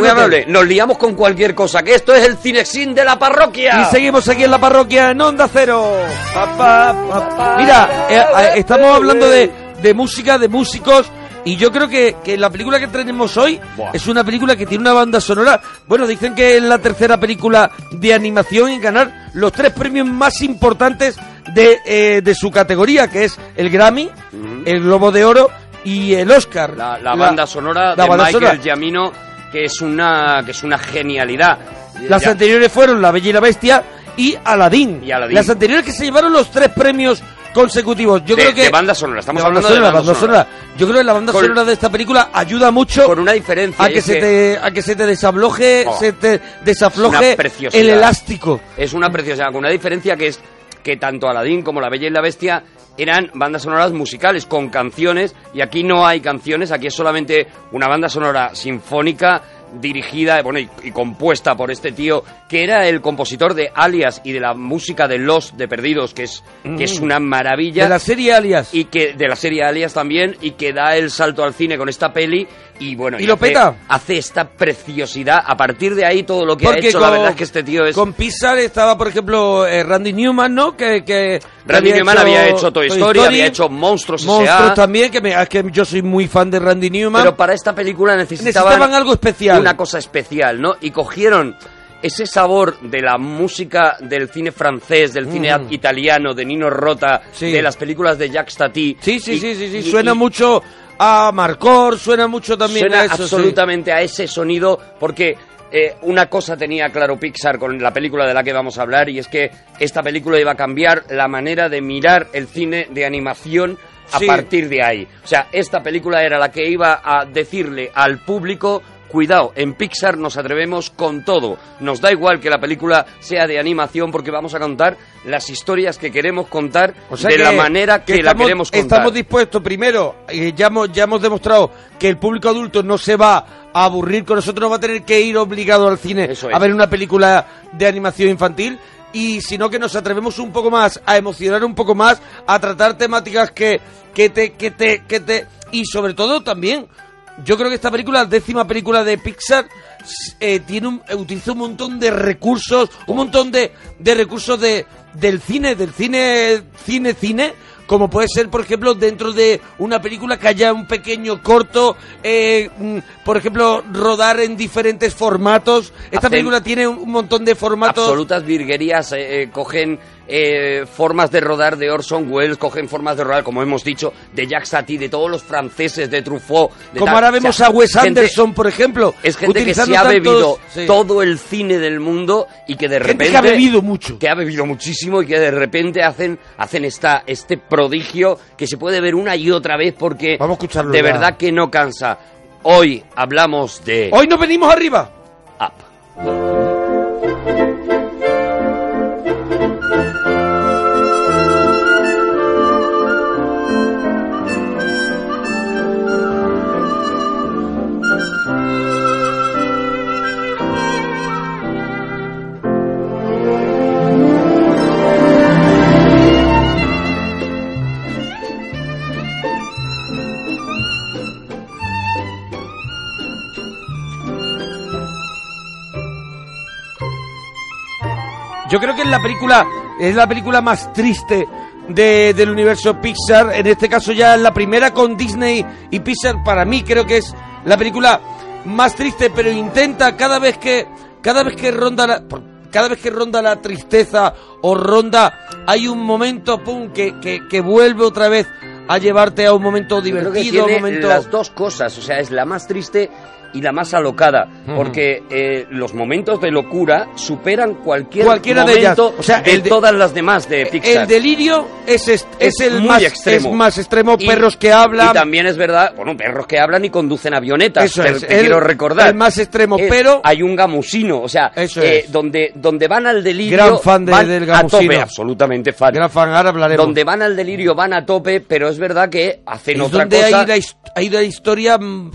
Muy amable, nos liamos con cualquier cosa, que esto es el Cinexin de la parroquia. Y seguimos aquí en la parroquia en Onda Cero. Pa, pa, pa, pa. Mira, eh, eh, estamos hablando de, de música, de músicos. Y yo creo que, que la película que tenemos hoy Buah. es una película que tiene una banda sonora. Bueno, dicen que es la tercera película de animación en ganar los tres premios más importantes de, eh, de su categoría, que es el Grammy, el Globo de Oro y el Oscar. La, la banda sonora la de banda Michael. Giamino, que es una que es una genialidad. Las Ya- anteriores fueron La Bella y la Bestia y Aladdin. Y Aladdin. Las anteriores que se llevaron los tres premios consecutivos. Yo de, creo que de banda sonora, estamos de hablando sonora, de banda banda sonora. Yo creo que la banda Con- sonora de esta película ayuda mucho Con una diferencia. a que se te a que se te desabloje, Oh. se te Es desafloje el elástico. Es una preciosidad, con una diferencia que es que tanto Aladdin como La Bella y la Bestia eran bandas sonoras musicales con canciones y aquí no hay canciones, aquí es solamente una banda sonora sinfónica dirigida bueno, y, y compuesta por este tío que era el compositor de Alias y de la música de Los de Perdidos, que es, que es Mm. una maravilla. De la serie Alias. y que de la serie Alias también y que da el salto al cine con esta peli y bueno Y lo hace- peta. hace esta preciosidad a partir de ahí todo lo que ha Porque hecho la verdad es que este tío es Con Pixar estaba, por ejemplo, eh, Randy Newman, ¿no? Que, que Randy Newman había hecho Toy Story, había hecho Monstruos Monstruos también, que, me, es que yo soy muy fan de Randy Newman. pero para esta película necesitaban, Necesitaban algo especial. Una cosa especial no y cogieron ese sabor de la música del cine francés, del cine Mm. italiano, de Nino Rota, Sí. de las películas de Jacques Tati. Sí, sí, y- sí, sí, sí. y- Suena y- mucho a Marcor, suena mucho también Suena a eso. sí. absolutamente a ese sonido porque eh, una cosa tenía claro Pixar con la película de la que vamos a hablar y es que esta película iba a cambiar la manera de mirar el cine de animación a Sí. partir de ahí. O sea, esta película era la que iba a decirle al público Cuidado, en Pixar nos atrevemos con todo. Nos da igual que la película sea de animación porque vamos a contar las historias que queremos contar O sea de que- la manera que, la estamos, queremos contar. Estamos dispuestos, primero, eh, ya, hemos, ya hemos demostrado que el público adulto no se va a aburrir con nosotros, no va a tener que ir obligado al cine es. a ver una película de animación infantil. Y sino que nos atrevemos un poco más a emocionar un poco más, a tratar temáticas que, que te, que te, que te. Y sobre todo también, yo creo que esta película, la décima película de Pixar, eh, tiene un, eh, utiliza un montón de recursos, un montón de, de recursos de, del cine, del cine, cine, cine, como puede ser, por ejemplo, dentro de una película que haya un pequeño corto, eh, mm, por ejemplo, rodar en diferentes formatos. Esta Hacen- película tiene un, un montón de formatos. absolutas virguerías eh, eh, cogen eh, formas de rodar de Orson Welles cogen formas de rodar como hemos dicho de Jacques Tati de todos los franceses de Truffaut de Como tal. ahora O vemos sea, a Wes gente- Anderson, por ejemplo. es gente que se ha tantos- bebido sí. todo el cine del mundo y que de Gente repente que ha bebido mucho. que ha bebido muchísimo y que de repente hacen hacen esta este prodigio que se puede ver una y otra vez porque Vamos a escucharlo de ya. verdad que no cansa hoy hablamos de Hoy nos venimos arriba. Up. Yo creo que es la película, es la película más triste de- del universo Pixar. En este caso ya es la primera con Disney y Pixar. Para mí creo que es la película más triste, pero intenta cada vez que, cada vez que ronda la, por- cada vez que ronda la tristeza o ronda, hay un momento, pum, que, que, que vuelve otra vez a llevarte a un momento Yo creo que divertido, a un tiene momento... las dos cosas, o sea, es la más triste y la más alocada, porque eh, los momentos de locura superan cualquier Cualquiera de ellas. momento O sea, de el de- todas las demás de Pixar. El delirio es, es, Es el muy más extremo. es más extremo, Y- perros que hablan. Y también es verdad, bueno, perros que hablan y conducen avionetas, Eso te, es, te el- quiero recordar. el más extremo, Es- pero- Hay un gamusino, o sea, Eso eh, donde, donde van al delirio... Gran fan de- van del a gamusino. tope, absolutamente fan. Gran fan, ahora hablaremos. Donde van al delirio van a tope, pero es verdad que hacen es otra donde cosa... hay la, his- hay la historia mm,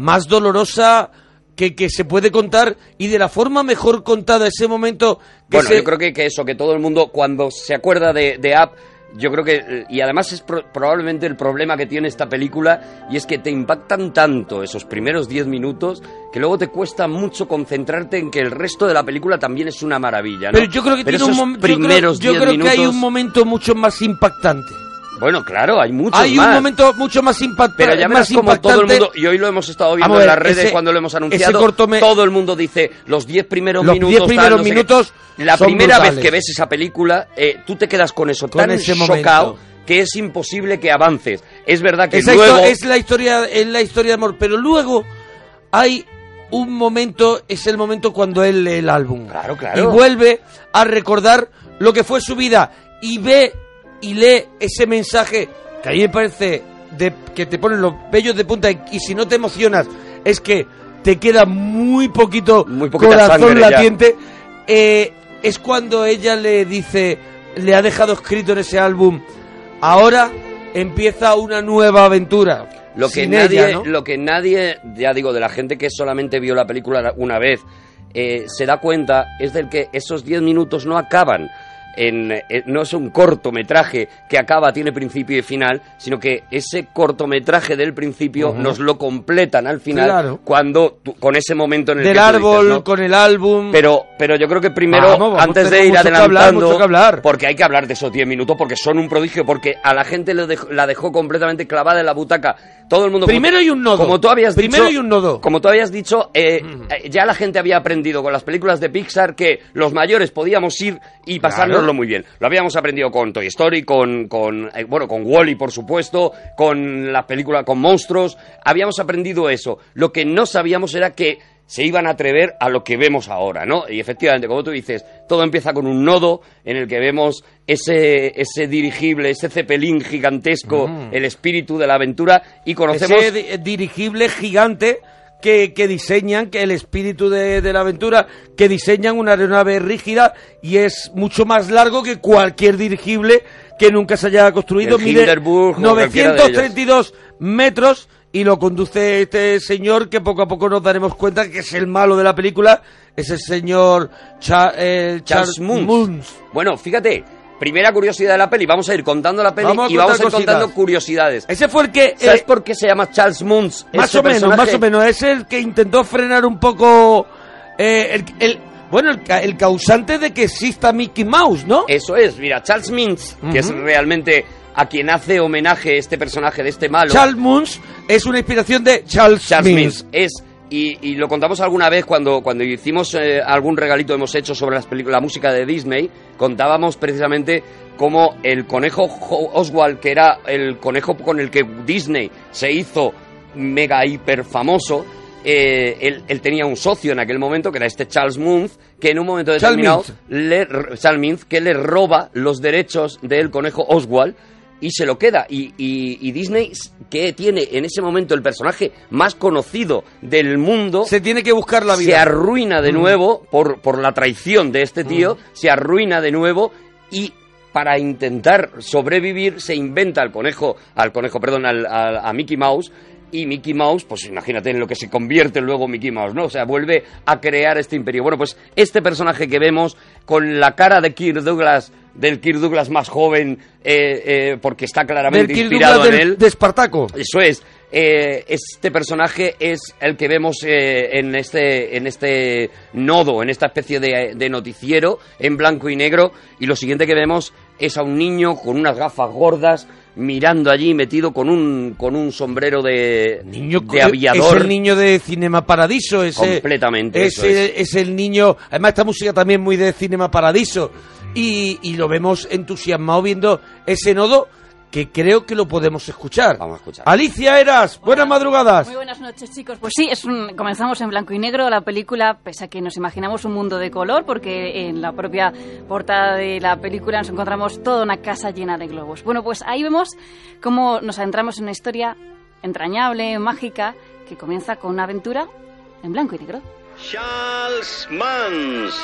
más dolorosa que, que se puede contar y de la forma mejor contada ese momento que Bueno, se- yo creo que, que eso, que todo el mundo cuando se acuerda de, de App yo creo que, eh, y además es pro- probablemente el problema que tiene esta película, y es que te impactan tanto esos primeros 10 minutos que luego te cuesta mucho concentrarte en que el resto de la película también es una maravilla. ¿no? Pero yo creo que Pero tiene un momento. Yo creo, primeros yo 10 creo que hay un momento mucho más impactante. Bueno, claro, hay muchos hay más. un momento mucho más impactante. Pero ya más como todo el impactante. mundo, y hoy lo hemos estado viendo en las redes ese- cuando lo hemos anunciado, todo el mundo dice los 10 primeros Los minutos. 10 tal, primeros no sé qué. minutos La primera brutales. vez que ves esa película, eh, tú te quedas con eso Con tan ese chocado que es imposible que avances. Es verdad que Esa luego... es la historia es la historia de amor pero luego hay un momento es el momento cuando él lee el álbum Claro, claro. y vuelve a recordar lo que fue su vida y ve y lee ese mensaje que a mí me parece de que te ponen los vellos de punta y, y si no te emocionas es que te queda muy poquito Muy corazón latiente eh, es cuando ella le dice le ha dejado escrito en ese álbum ahora empieza una nueva aventura Lo que, Sin nadie, ella, ¿no? lo que nadie, ya digo, de la gente que solamente vio la película una vez, eh, se da cuenta es del que esos 10 minutos no acaban. En, eh, no es un cortometraje que acaba, tiene principio y final, sino que ese cortometraje del principio nos lo completan al final Claro. cuando tú- con ese momento en el del que árbol dices, ¿no? con el álbum Pero, pero yo creo que primero, Vamos, vamos, antes de ir mucho que hablar, adelantando, mucho que hablar. porque hay que hablar de esos 10 minutos, porque son un prodigio, porque a la gente lo dejó- la dejó completamente clavada en la butaca. Todo el mundo... como- Primero hay un nodo. Como tú habías Primero dicho, hay un nodo. Como tú habías dicho, eh, eh, ya la gente había aprendido con las películas de Pixar que los mayores podíamos ir y Claro. Muy bien. Lo habíamos aprendido con Toy Story, con, con eh, bueno, con Wally, por supuesto, con la película con monstruos. Habíamos aprendido eso. Lo que no sabíamos era que se iban a atrever a lo que vemos ahora, ¿no? Y efectivamente, como tú dices, todo empieza con un nodo en el que vemos ese, ese dirigible, ese cepelín gigantesco, Mm. el espíritu de la aventura, y conocemos... ese di- dirigible gigante que, que diseñan, que el espíritu de, de la aventura, que diseñan una aeronave rígida y es mucho más largo que cualquier dirigible que nunca se haya construido. El Mide Hindenburg o cualquiera de ellos. 932 metros y lo conduce este señor que poco a poco nos daremos cuenta que es el malo de la película, es el señor Cha- eh, Charles Charles Moons. Moons. Bueno, fíjate, primera curiosidad de la peli, vamos a ir contando la peli Vamos y vamos a ir contando curiosidades. Ese fue el que... ¿Sabes eh, por qué se llama Charles Moons? Más o menos, personaje? más o menos. Es el que intentó frenar un poco. eh, el, el- bueno, el, el causante de que exista Mickey Mouse, ¿no? Eso es, mira, Charles Mintz, que es realmente a quien hace homenaje este personaje de este malo. Charles Moons es una inspiración de Charles, Charles Mintz. Mintz es y, y lo contamos alguna vez cuando, cuando hicimos eh, algún regalito hemos hecho sobre las películas, la música de Disney, contábamos precisamente cómo el conejo Oswald, que era el conejo con el que Disney se hizo mega hiper famoso, eh, él, él tenía un socio en aquel momento, que era este Charles Muntz, que en un momento Charles determinado, Mintz. le, Charles que le roba los derechos del conejo Oswald y se lo queda. Y, y- y Disney, que tiene en ese momento el personaje más conocido del mundo, Se tiene que buscar la se vida. arruina de Mm. nuevo por, por la traición de este tío, se arruina de nuevo y para intentar sobrevivir se inventa al conejo, al conejo, perdón, al, al- a Mickey Mouse y Mickey Mouse, pues imagínate en lo que se convierte luego Mickey Mouse, ¿no? O sea, vuelve a crear este imperio. Bueno, pues este personaje que vemos con la cara de Kirk Douglas, del Kirk Douglas más joven, eh, eh, porque está claramente Del Kirk inspirado Douglas en del- él. de Espartaco. Eso es. Eh, este personaje es el que vemos en este en este nodo, en esta especie de, de noticiero en blanco y negro. Y lo siguiente que vemos es a un niño con unas gafas gordas mirando allí metido con un con un sombrero de, Niño, de aviador. Es el niño de Cinema Paradiso. Ese, Completamente, eso Ese, es el niño. Además, esta música también muy de Cinema Paradiso. Y, y lo vemos entusiasmado viendo ese nodo que creo que lo podemos escuchar. Vamos a escuchar. Alicia Eras, buenas madrugadas. Muy buenas noches, chicos. Pues sí, es un- comenzamos en blanco y negro la película, pese a que nos imaginamos un mundo de color, porque en la propia portada de la película nos encontramos toda una casa llena de globos. Bueno, pues ahí vemos cómo nos adentramos en una historia entrañable, mágica, que comienza con una aventura en blanco y negro. Charles Mans.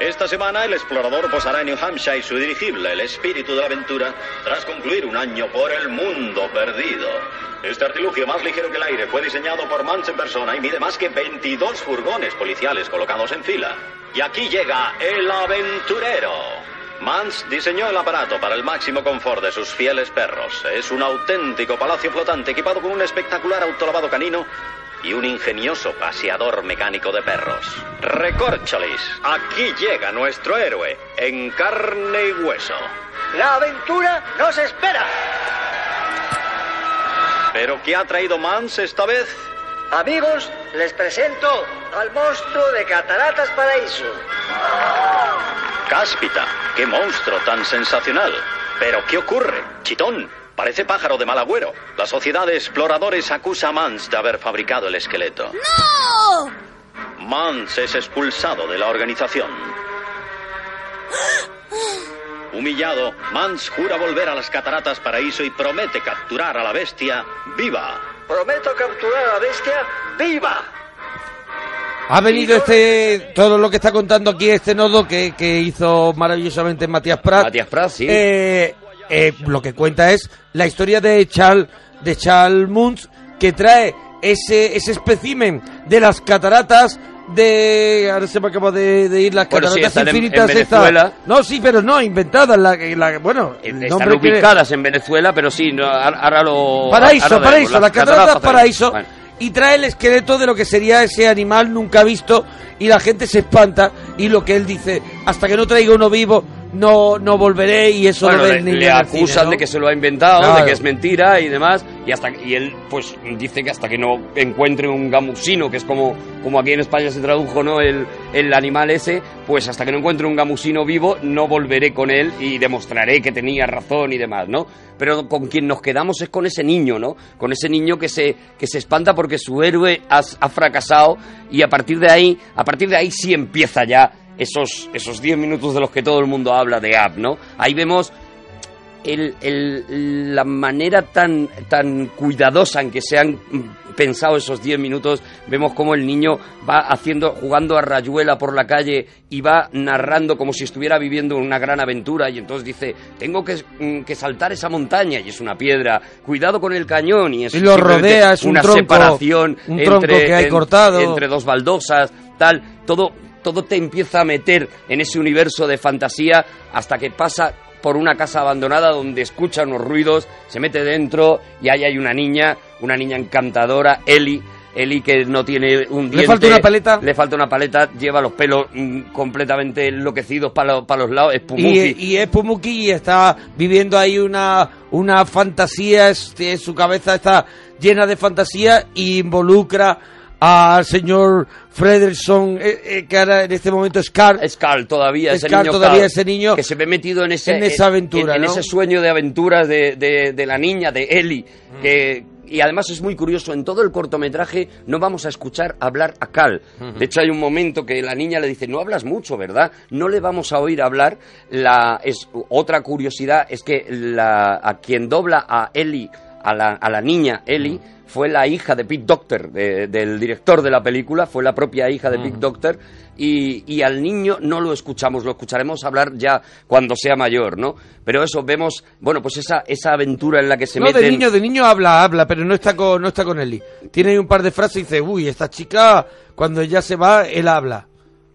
Esta semana el explorador posará en New Hampshire su dirigible, el espíritu de la aventura, tras concluir un año por el mundo perdido. Este artilugio más ligero que el aire fue diseñado por Mans en persona y mide más que 22 furgones policiales colocados en fila. Y aquí llega el aventurero. Mans diseñó el aparato para el máximo confort de sus fieles perros. Es un auténtico palacio flotante equipado con un espectacular autolavado canino y un ingenioso paseador mecánico de perros. Recorcholis, aquí llega nuestro héroe, en carne y hueso. La aventura nos espera. ¿Pero qué ha traído Mans esta vez? Amigos, les presento al monstruo de Cataratas Paraíso. Cáspita, qué monstruo tan sensacional. Pero ¿qué ocurre? Chitón, parece pájaro de mal agüero. La sociedad de exploradores acusa a Mans de haber fabricado el esqueleto. ¡No! Mans es expulsado de la organización. Humillado, Mans jura volver a las cataratas Paraíso y promete capturar a la bestia viva. Prometo capturar a la bestia viva. Ha venido este todo lo que está contando aquí este nodo que, que hizo maravillosamente Matías Prat. Matías Prat, sí. Eh, eh, lo que cuenta es la historia de Charles de Charles Munz que trae ese ese espécimen de las cataratas de ahora se me acaba de, de ir las Bueno, sí, cataratas están en- en infinitas. Venezuela. no sí pero no inventadas la, la bueno el Están que- ubicadas en Venezuela, pero sí, no, ahora lo... Paraíso, ahora paraíso, vemos, las cataratas paraíso. Bueno. Y trae el esqueleto de lo que sería ese animal nunca visto y la gente se espanta y lo que él dice, hasta que no traiga uno vivo, no, no volveré y eso Bueno, no le, acusan cine, ¿no? de que se lo ha inventado, Claro. de que es mentira y demás, y hasta y él pues dice que hasta que no encuentre un gamusino, que es como, como aquí en España se tradujo, ¿no? El, el animal ese, pues hasta que no encuentre un gamusino vivo, no volveré con él y demostraré que tenía razón y demás, ¿no? Pero con quien nos quedamos es con ese niño, ¿no? Con ese niño que se, que se espanta porque su héroe ha, ha fracasado y a partir de ahí, a partir de ahí sí empieza ya esos esos 10 minutos de los que todo el mundo habla de App, ¿no? Ahí vemos el, el- la manera tan, tan cuidadosa en que se han pensado esos 10 minutos, vemos cómo el niño va haciendo, jugando a rayuela por la calle y va narrando como si estuviera viviendo una gran aventura y entonces dice, tengo que, mm, que saltar esa montaña y es una piedra, cuidado con el cañón y es Y lo rodea, es un una tronco, separación un entre, tronco que hay en- cortado. entre dos baldosas, tal, todo, todo te empieza a meter en ese universo de fantasía hasta que pasa por una casa abandonada donde escucha unos ruidos, se mete dentro y ahí hay una niña, una niña encantadora, Eli, Eli que no tiene un diente. falta una paleta? Le falta una paleta, lleva los pelos mm, completamente enloquecidos para los lados, es Y, Pumuki. y es Pumuki y está viviendo ahí una, una fantasía, este, su cabeza está llena de fantasía y involucra al señor Frederson, eh, eh, que ahora en este momento es Carl. Es Carl todavía, ese Carl niño todavía, Carl, ese niño que se ve metido en ese en esa aventura, en, en ¿no? ese sueño de aventuras de, de- de la niña de Ellie Mm. que y además es muy curioso en todo el cortometraje no vamos a escuchar hablar a Carl de hecho hay un momento que la niña le dice no hablas mucho verdad no le vamos a oír hablar la es otra curiosidad es que la a quien dobla a Ellie a la, a la niña Ellie fue la hija de Pete Doctor, de- del director de la película, fue la propia hija de Pete Doctor, y, y al niño no lo escuchamos, lo escucharemos hablar ya cuando sea mayor, ¿no? Pero eso, vemos, bueno, pues esa, esa aventura en la que se no, meten... de niño, de niño habla, habla, pero no está con, no está con Eli. Tiene ahí un par de frases y dice, uy, esta chica, cuando ella se va, él habla.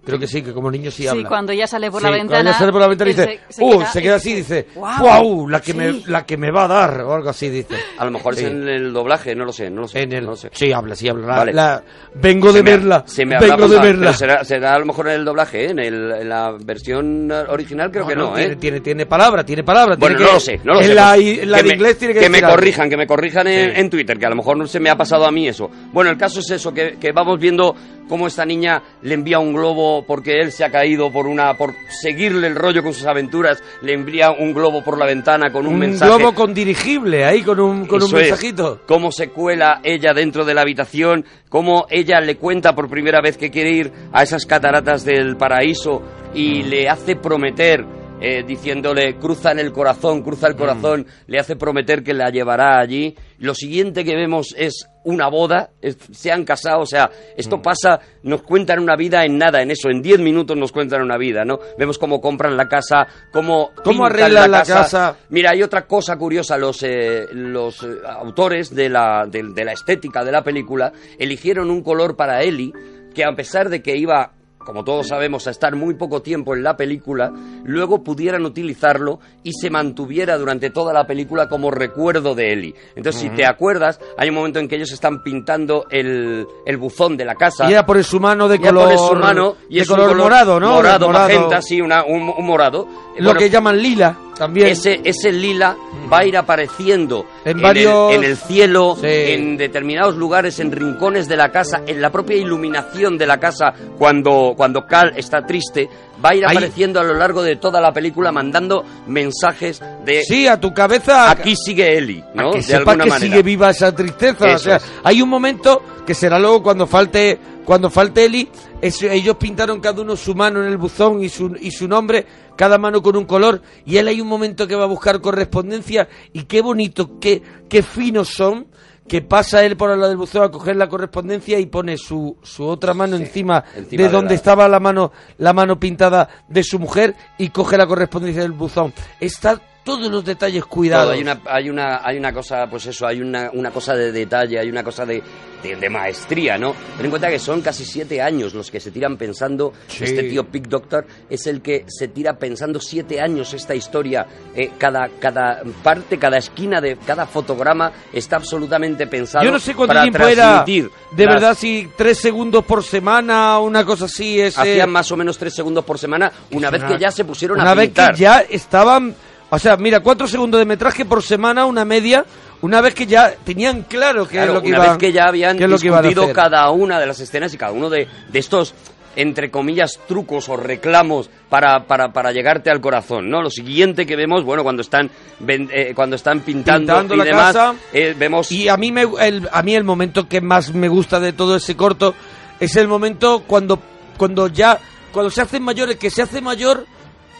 Creo que sí, que como niño sí, Sí, habla. cuando ya sale por Sí, la cuando ventana. ella sale por la ventana dice, se- se uh, queda se queda así y dice, wow, la que, me, Sí. la que me va a dar, o algo así dice. A lo mejor Sí. es en el doblaje, no lo sé, no lo sé. En el, no lo sé. Sí, habla, sí, habla. La- Vale. la- vengo Se de me- verla. Se me vengo de verla. será, será a lo mejor en el doblaje, ¿eh? en, el- en la versión original creo que no, ¿eh? tiene, tiene, tiene palabra, tiene palabra. Bueno, tiene no que- lo sé, no lo en sé. La, pues, en la de me- inglés tiene que, que me corrijan, que me corrijan en, Sí. en Twitter, que a lo mejor no se me ha pasado a mí eso. Bueno, el caso es eso, que, que vamos viendo cómo esta niña le envía un globo porque él se ha caído por una por seguirle el rollo con sus aventuras, le envía un globo por la ventana con un, Un mensaje. globo con dirigible ahí, con un, con un es. mensajito. Cómo se cuela ella dentro de la habitación, cómo ella le cuenta por primera vez que quiere ir a esas cataratas del paraíso y le hace prometer, eh, diciéndole, cruza en el corazón, cruza Mm. el corazón, le hace prometer que la llevará allí. Lo siguiente que vemos es una boda, es- se han casado, o sea, esto Mm. pasa, nos cuentan una vida en nada, en eso, en 10 minutos nos cuentan una vida, ¿no? Vemos cómo compran la casa, cómo, Cómo arreglan la casa. Mira, hay otra cosa curiosa, los, eh, los eh, autores de la, de, de la estética de la película eligieron un color para Ellie que a pesar de que iba como todos sabemos, a estar muy poco tiempo en la película, luego pudieran utilizarlo y se mantuviera durante toda la película como recuerdo de Ellie. Entonces, si te acuerdas, hay un momento en que ellos están pintando el, el buzón de la casa. Y era por su mano de color, su mano y de es color morado, ¿no? Morado, Morado. magenta, sí, una- un, un morado. Lo Bueno, que llaman lila también. ese, ese lila va a ir apareciendo En el- varios- en el cielo, Sí. en determinados lugares, en rincones de la casa, en la propia iluminación de la casa cuando, cuando Cal está triste, va a ir Ahí- apareciendo a lo largo de toda la película mandando mensajes de Sí, a tu cabeza. aquí sigue Eli, a ¿no? que de sepa alguna que manera. sigue viva esa tristeza. o sea, es. hay un momento que será luego cuando falte cuando falte Eli, es- ellos pintaron cada uno su mano en el buzón y su, y su nombre, cada mano con un color, y él hay un momento que va a buscar correspondencia, y qué bonito, qué, qué finos son, que pasa él por lado del buzón a coger la correspondencia y pone su, su otra mano encima, encima de de donde la- estaba la mano, la mano pintada de su mujer y coge la correspondencia del buzón. Está todos los detalles cuidados. Todo, hay una hay una hay una cosa pues eso hay una, una cosa de detalle hay una cosa de, de, de maestría no ten en cuenta que son casi siete años los que se tiran pensando Sí. este tío Pick Doctor es el que se tira pensando siete años esta historia Eh, cada cada parte cada esquina de cada fotograma está absolutamente pensado Yo no sé cuánto para tiempo era. transmitir De las- verdad, si tres segundos por semana, una cosa así. Es, eh, hacían más o menos tres segundos por semana una vez que ya se pusieron una a vez pintar que ya estaban. O sea, mira, cuatro segundos de metraje por semana, una media. Una vez que ya tenían claro que Claro, es lo que una iban, vez que ya habían qué que discutido cada una de las escenas y cada uno de, de estos entre comillas trucos o reclamos para, para, para llegarte al corazón, ¿no? Lo siguiente que vemos, bueno, cuando están eh, cuando están pintando, Pintando y la demás, casa. eh, vemos Y a mí, me, el, a mí el momento que más me gusta de todo ese corto es el momento cuando, cuando ya, cuando se hacen mayores, que se hace mayor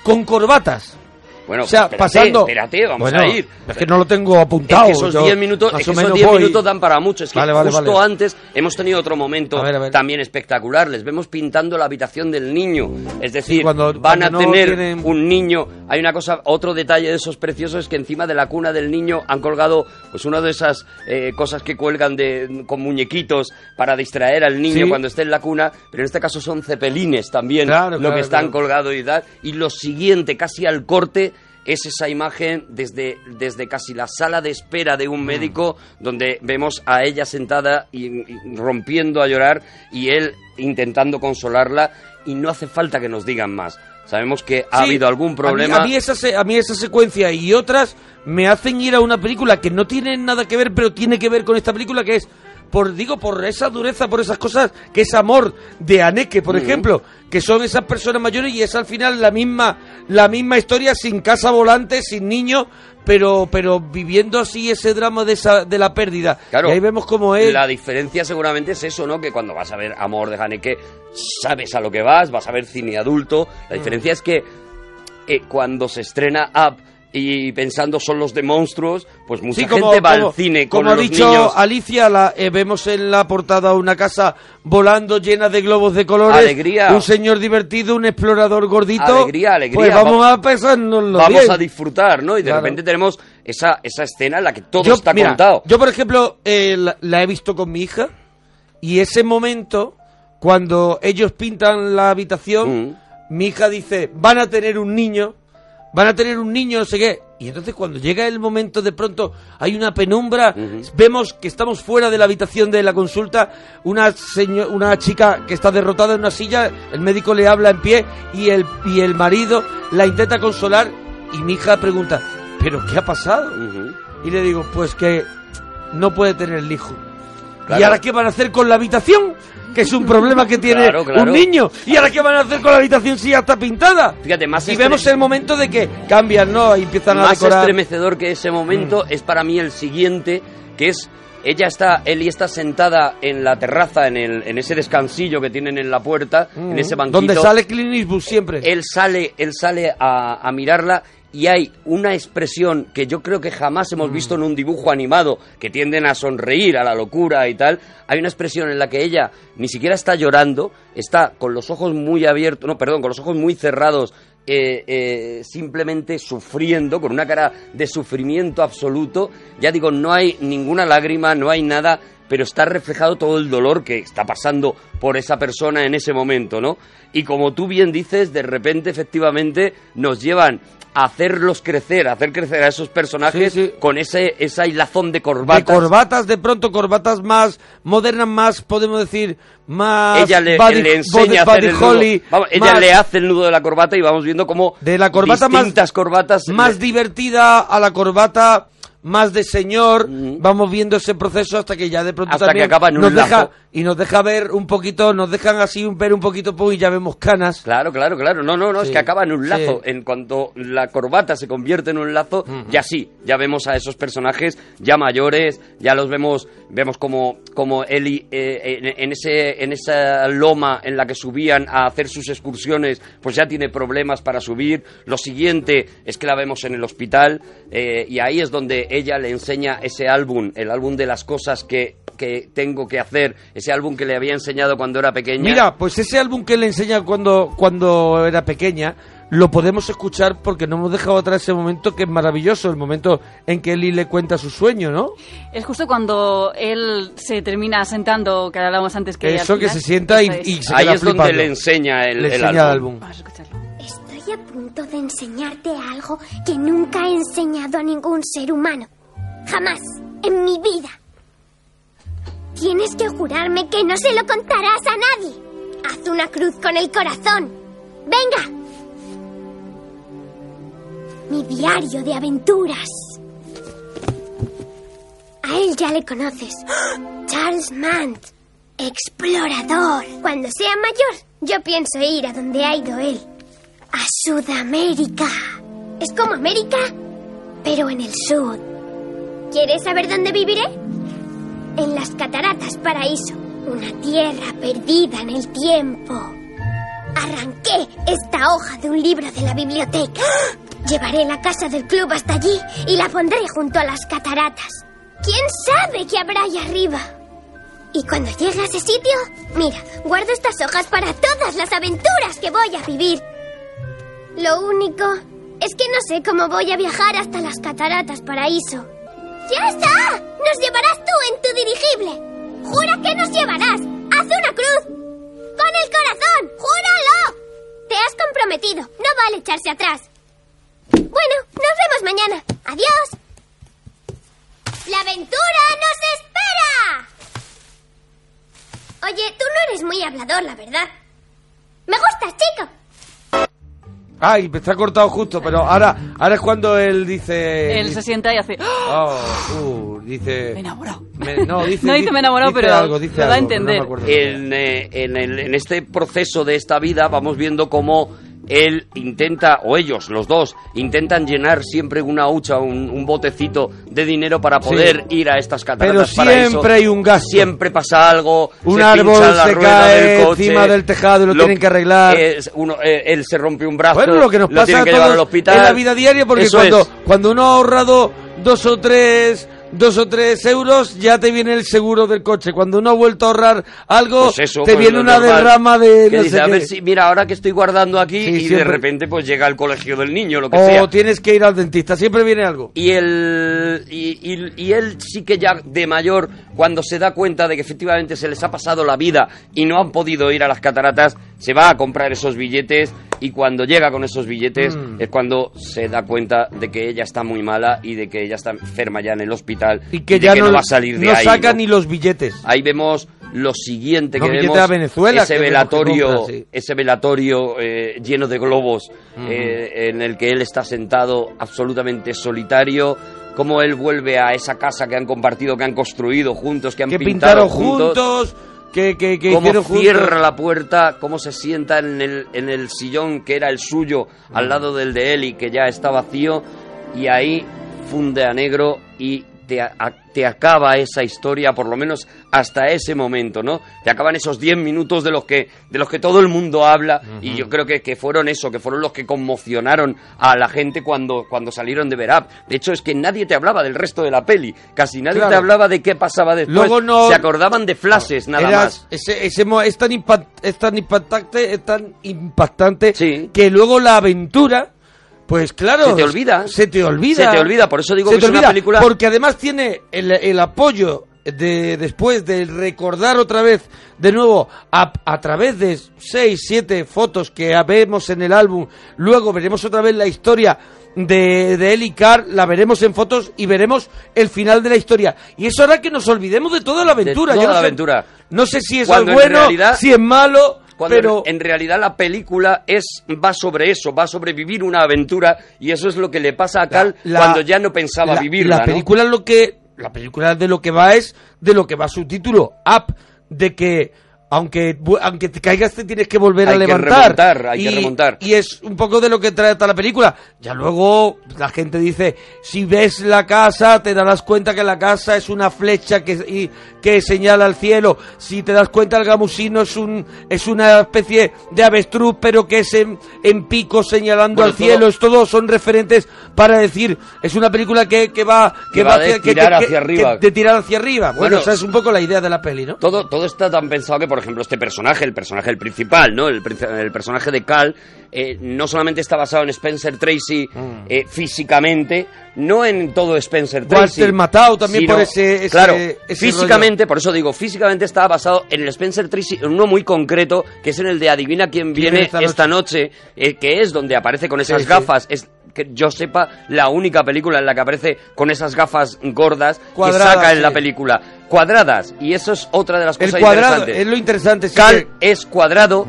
con corbatas. Bueno, o sea, espérate, pasando. espérate, vamos Bueno, a ir. Es que no lo tengo apuntado. Es que esos yo 10 minutos, es que o esos menos 10 voy. minutos dan para mucho. Es que Vale, vale, justo vale. antes hemos tenido otro momento A ver, a ver. también espectacular. Les vemos pintando la habitación del niño. Es decir, cuando- van a no tener tienen- un niño. Hay una cosa, otro detalle de esos preciosos es que encima de la cuna del niño han colgado pues una de esas eh, cosas que cuelgan de, con muñequitos para distraer al niño Sí. cuando esté en la cuna. Pero en este caso son cepelines también Claro, lo claro, que están claro. colgado y tal. Y lo siguiente, casi al corte, es esa imagen desde, desde casi la sala de espera de Mm. un médico, donde vemos a ella sentada y, y rompiendo a llorar y él intentando consolarla. Y no hace falta que nos digan más. Sabemos que ha Sí, habido algún a mí- problema. A mí, esa, a mí esa secuencia y otras me hacen ir a una película que no tiene nada que ver, pero tiene que ver con esta película que es, por digo, por esa dureza, por esas cosas, que es amor de Aneke, por ejemplo, que son esas personas mayores y es al final la misma, la misma historia sin casa volante, sin niños, pero, pero viviendo así ese drama de, esa, de la pérdida. Claro, y ahí vemos como él... La diferencia seguramente es eso, ¿no? Que cuando vas a ver Amor de Haneke, sabes a lo que vas, vas a ver cine adulto. Mm. La diferencia es que eh, cuando se estrena Up y pensando son los de monstruos, pues mucha Sí, como, gente va como- al cine con como ha los dicho niños. Alicia, la, eh, vemos en la portada una casa volando llena de globos de colores. Alegría. Un señor divertido, un explorador gordito. Alegría, alegría. Pues vamos Va- a pasárnoslo Vamos bien. a disfrutar, ¿no? Y de Claro. repente tenemos esa, esa escena en la que todo yo, está mira, contado. Yo, por ejemplo, eh, la, la he visto con mi hija y ese momento, cuando ellos pintan la habitación, Mm. mi hija dice, van a tener un niño, van a tener un niño, no sé qué. Y entonces cuando llega el momento, de pronto hay una penumbra, vemos que estamos fuera de la habitación de la consulta, una, seño- una chica que está derrotada en una silla, el médico le habla en pie y el, y el marido la intenta consolar y mi hija pregunta, ¿pero qué ha pasado? Y le digo, pues que no puede tener el hijo. ¿Y ahora qué van a hacer con la habitación? Que es un problema que tiene Claro, claro. un niño. ¿Y ahora qué van a hacer con la habitación si ya está pintada? Fíjate, más Y vemos el momento de que cambian, ¿no? Y empiezan a más decorar. estremecedor que ese momento Mm. es para mí el siguiente, que es ella está, Eli está sentada en la terraza, en, el, en ese descansillo que tienen en la puerta, en ese banquito. Mm. Donde sale Clint Eastwood siempre. Él sale, él sale a, a mirarla y hay una expresión que yo creo que jamás hemos Mm. visto en un dibujo animado, que tienden a sonreír, a la locura y tal. Hay una expresión en la que ella ni siquiera está llorando, está con los ojos muy abiertos, no, perdón, con los ojos muy cerrados, eh, eh, simplemente sufriendo, con una cara de sufrimiento absoluto. Ya digo, no hay ninguna lágrima, no hay nada, pero está reflejado todo el dolor que está pasando por esa persona en ese momento, ¿no? Y como tú bien dices, de repente efectivamente nos llevan a hacerlos crecer, a hacer crecer a esos personajes Sí, sí. con ese esa hilazón de De corbatas. corbatas, de pronto, corbatas más modernas, más, podemos decir, más... ella le, body- le enseña a body hacer el nudo. Vamos, ella más- le hace el nudo de la corbata y vamos viendo cómo de la corbata más, distintas corbatas más divertida a la corbata más de señor, vamos viendo ese proceso hasta que ya de pronto Hasta también que acaba en un nos deja lazo. y nos deja ver un poquito, nos dejan así ver un poquito pum, y ya vemos canas. Claro, claro, claro. No, no, no, es que acaba en un lazo. sí. En cuanto la corbata se convierte en un lazo, ya sí, ya vemos a esos personajes ya mayores, ya los vemos, vemos como, como Eli eh, en, en ese, en esa loma en la que subían a hacer sus excursiones, pues ya tiene problemas para subir. Lo siguiente es que la vemos en el hospital eh, y ahí es donde ella le enseña ese álbum, el álbum de las cosas que que tengo que hacer, ese álbum que le había enseñado cuando era pequeña. Mira, pues ese álbum que le enseña cuando, cuando era pequeña, lo podemos escuchar porque no hemos dejado atrás ese momento que es maravilloso, el momento en que Eli le cuenta su sueño, ¿no? Es justo cuando él se termina sentando, que hablábamos antes que... Eso al que final- se sienta y, Eso es. y se Ahí queda es donde le enseña el, Le el enseña el álbum. Vamos a escucharlo. A punto de enseñarte algo que nunca he enseñado a ningún ser humano. Jamás, en mi vida. Tienes que jurarme que no se lo contarás a nadie. Haz una cruz con el corazón. Venga. Mi diario de aventuras. A él ya le conoces. Charles Mant, explorador. Cuando sea mayor, yo pienso ir a donde ha ido él. Sudamérica. Es como América, pero en el sur. ¿Quieres saber dónde viviré? En las Cataratas Paraíso, una tierra perdida en el tiempo. Arranqué esta hoja de un libro de la biblioteca. Llevaré la casa del club hasta allí y la pondré junto a las cataratas. ¿Quién sabe qué habrá allá arriba? Y cuando llegue a ese sitio, mira, guardo estas hojas para todas las aventuras que voy a vivir. Lo único es que no sé cómo voy a viajar hasta las cataratas paraíso. ¡Ya está! ¡Nos llevarás tú en tu dirigible! ¡Jura que nos llevarás! ¡Haz una cruz! ¡Con el corazón! ¡Júralo! Te has comprometido. No vale echarse atrás. Bueno, nos vemos mañana. Adiós. ¡La aventura nos espera! Oye, tú no eres muy hablador, la verdad. Me gustas, chico. Ay, me está cortado justo, pero ahora, ahora es cuando él dice... Él se sienta y hace... ¡Ah! Oh, uh, dice... Me he enamorado. Me- no, dice, No dice me he enamorado, dice pero algo, dice lo da a algo, entender. en, eh, en el- en este proceso de esta vida vamos viendo cómo él intenta, o ellos, los dos, intentan llenar siempre una hucha, un, un botecito de dinero para poder ir a estas Pero cataratas para siempre hay un gasto. Siempre pasa algo. Un se árbol la se cae del coche, encima del tejado y lo tienen que arreglar. es uno, eh, él se rompe un brazo. Bueno, lo que nos pasa a al hospital. en la vida diaria, porque cuando, cuando uno ha ahorrado dos o tres dos o tres euros, ya te viene el seguro del coche. Cuando uno ha vuelto a ahorrar algo, Pues eso, te pues viene una normal. derrama de Que no dice, sé a qué. ver si, mira, ahora que estoy guardando aquí Sí, y de repente pues llega al colegio del niño, lo que O sea. tienes que ir al dentista, siempre viene algo. Y él, y, y- y él sí que ya de mayor, cuando se da cuenta de que efectivamente se les ha pasado la vida y no han podido ir a las cataratas, se va a comprar esos billetes y cuando llega con esos billetes Mm. es cuando se da cuenta de que ella está muy mala y de que ella está enferma ya en el hospital Y que ya que no, no, va a salir de no ahí. saca ¿no? ni los billetes. Ahí vemos lo siguiente que vemos a Venezuela, ese que que velatorio, compra, sí. ese velatorio eh, lleno de globos eh, en el que él está sentado absolutamente solitario. Cómo él vuelve a esa casa que han compartido, que han construido juntos, que han Que pintado pintaron juntos, que, que, que cómo juntos. cierra la puerta, cómo se sienta en el, en el sillón que era el suyo, al lado del de él y que ya está vacío, y ahí funde a negro y te, a- te acaba esa historia, por lo menos hasta ese momento, ¿no? Te acaban esos 10 minutos de los que, de los que todo el mundo habla, y yo creo que, que fueron eso, que fueron los que conmocionaron a la gente cuando, cuando salieron de ver Up. De hecho, es que nadie te hablaba del resto de la peli, casi nadie Claro. te hablaba de qué pasaba después. Luego no- Se acordaban de flashes, nada más. Ese, es, tan impa- es tan impactante, es tan impactante Sí. que luego la aventura, pues claro, Se te olvida. Se te olvida. Se te olvida, por eso digo Se que te es una película- Porque además tiene el, el apoyo de después de recordar otra vez de nuevo a, a través de seis, siete fotos que vemos en el álbum, luego veremos otra vez la historia de, de él y Carl, la veremos en fotos y veremos el final de la historia. Y eso hará que nos olvidemos de toda la aventura. De Yo toda no la sé- aventura. No sé si es bueno, realidad- si es malo, Cuando pero... en realidad la película es va sobre eso, va sobre vivir una aventura y eso es lo que le pasa a Cal la- cuando ya no pensaba la, vivirla. La ¿no? película lo que la película de lo que va es de lo que va su título, Up, de que aunque aunque te caigas te tienes que volver Hay a que levantar. remontar, hay que y, remontar. Y es un poco de lo que trata la película. Ya luego la gente dice, si ves la casa te darás cuenta que la casa es una flecha que, y- que señala al cielo. Si te das cuenta el gamusino es un es una especie de avestruz pero que es en, en pico señalando Bueno, al cielo. todo- Es todos son referentes para decir es una película que, que va Que va de tirar hacia arriba. de tirar hacia arriba bueno, Bueno, esa es un poco la idea de la peli no Todo, todo está tan pensado que, por ejemplo, este personaje, el personaje el principal, ¿no? El, el personaje de Cal, eh, no solamente está basado en Spencer Tracy Mm. eh, físicamente, no en todo Spencer Tracy. Walter Matthau también sino- por ese- ese- claro, ese físicamente, por eso digo, físicamente está basado en el Spencer Tracy, en uno muy concreto, que es en el de Adivina quién ¿Quién viene esta, noche, eh, que es donde aparece con esas Sí, sí. gafas. Es que yo sepa la única película en la que aparece con esas gafas gordas Cuadradas, que saca en la película. Cuadradas. Y eso es otra de las el cosas cuadrado interesantes. es lo interesante sí Cal que- es cuadrado,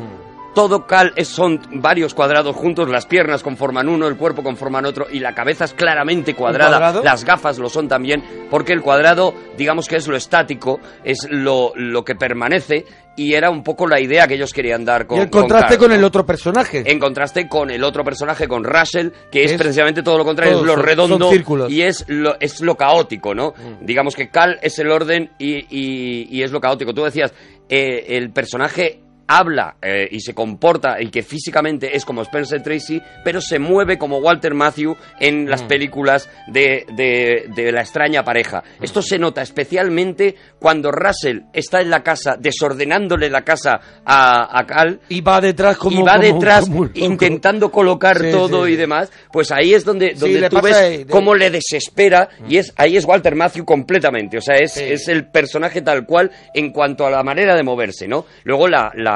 todo cal es, son varios cuadrados juntos, las piernas conforman uno, el cuerpo conforman otro y la cabeza es claramente cuadrada. Las gafas lo son también, porque el cuadrado, digamos que es lo estático, es lo, lo que permanece y era un poco la idea que ellos querían dar con y el contraste Carl, con, el otro personaje En contraste con el otro personaje, con Russell, que es, Es- precisamente todo lo contrario, es lo son- redondo son. Mm. y es lo, es lo caótico, ¿no? Digamos que Cal es el orden y, y- y es lo caótico. Tú decías, eh, el personaje habla eh, y se comporta y que físicamente es como Spencer Tracy, pero se mueve como Walter Matthew en Mm. las películas de, de- de la extraña pareja. Esto se nota especialmente cuando Russell está en la casa desordenándole la casa a, a Cal y va detrás como y va como- detrás como intentando colocar Sí, todo sí, y sí. demás, pues ahí es donde, donde tú ves ahí, de- cómo le desespera y es ahí es Walter Matthew completamente, o sea, es, es el personaje tal cual en cuanto a la manera de moverse, ¿no? Luego la, la,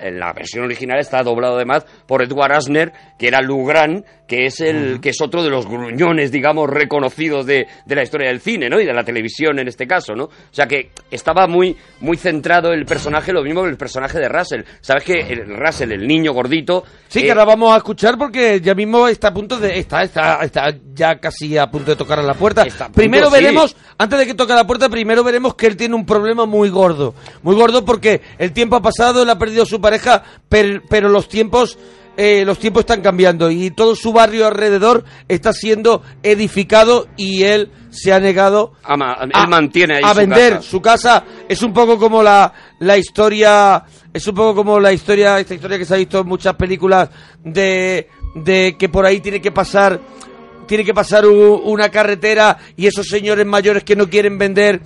en la versión original está doblado además por Edward Asner, que era Lou Grant, que es el que es otro de los gruñones, digamos, reconocidos de, de la historia del cine, ¿no? Y de la televisión en este caso, ¿no? O sea que estaba muy, muy centrado el personaje, lo mismo que el personaje de Russell. ¿Sabes que el Russell, el niño gordito... Sí, eh, que ahora vamos a escuchar porque ya mismo está a punto de. Está, está, está ya casi a punto de tocar a la puerta. Está a punto, primero sí. veremos, antes de que toque a la puerta, primero veremos que él tiene un problema muy gordo. Muy gordo porque el tiempo ha pasado, él ha perdido su pareja, per- pero los tiempos. Eh, los tiempos están cambiando y todo su barrio alrededor está siendo edificado y él se ha negado ama- él a, mantiene ahí a su vender casa. su casa es un poco como la, la historia es un poco como la historia esta historia que se ha visto en muchas películas de, de que por ahí tiene que pasar tiene que pasar u- una carretera y esos señores mayores que no quieren vender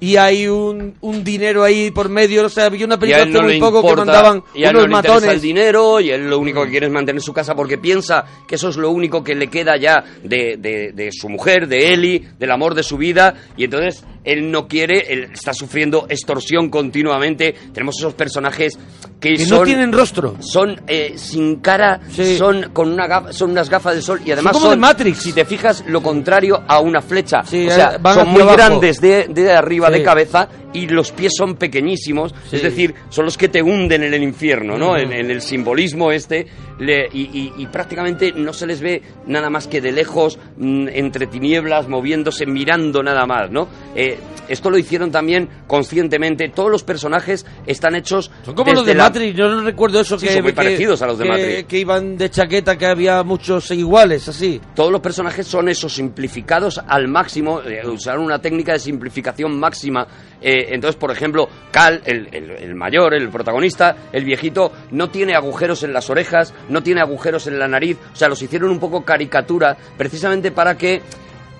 y hay un, un dinero ahí por medio, o sea, había una película hace no muy poco que mandaban y a él unos no le interesa el matones. dinero y él lo único que quiere es mantener su casa porque piensa que eso es lo único que le queda ya de, de- de su mujer, de Eli, del amor de su vida y entonces él no quiere, él está sufriendo extorsión continuamente. Tenemos esos personajes que, que son no tienen rostro. son eh, sin cara, Sí. son con una gafa- son unas gafas de sol y además como de Matrix. si te fijas, lo contrario a una flecha. Sí, o sea, son muy abajo. grandes de, de arriba, Sí. de cabeza, y los pies son pequeñísimos, Sí. es decir, son los que te hunden en el infierno, ¿no? En, en el simbolismo este, le- y, y- y prácticamente no se les ve nada más que de lejos, mm, entre tinieblas, moviéndose, mirando nada más, ¿no? Eh, esto lo hicieron también conscientemente, todos los personajes están hechos... Son como los de la- Matrix, yo no recuerdo eso Sí, que, son muy que- parecidos a los de que- Matrix. que iban de chaqueta, que había muchos iguales, así. Todos los personajes son esos simplificados al máximo, eh, usaron una técnica de simplificación máxima. Eh, entonces, por ejemplo, Cal, el, el- el mayor, el protagonista, el viejito, no tiene agujeros en las orejas, no tiene agujeros en la nariz, o sea, los hicieron un poco caricatura, precisamente para que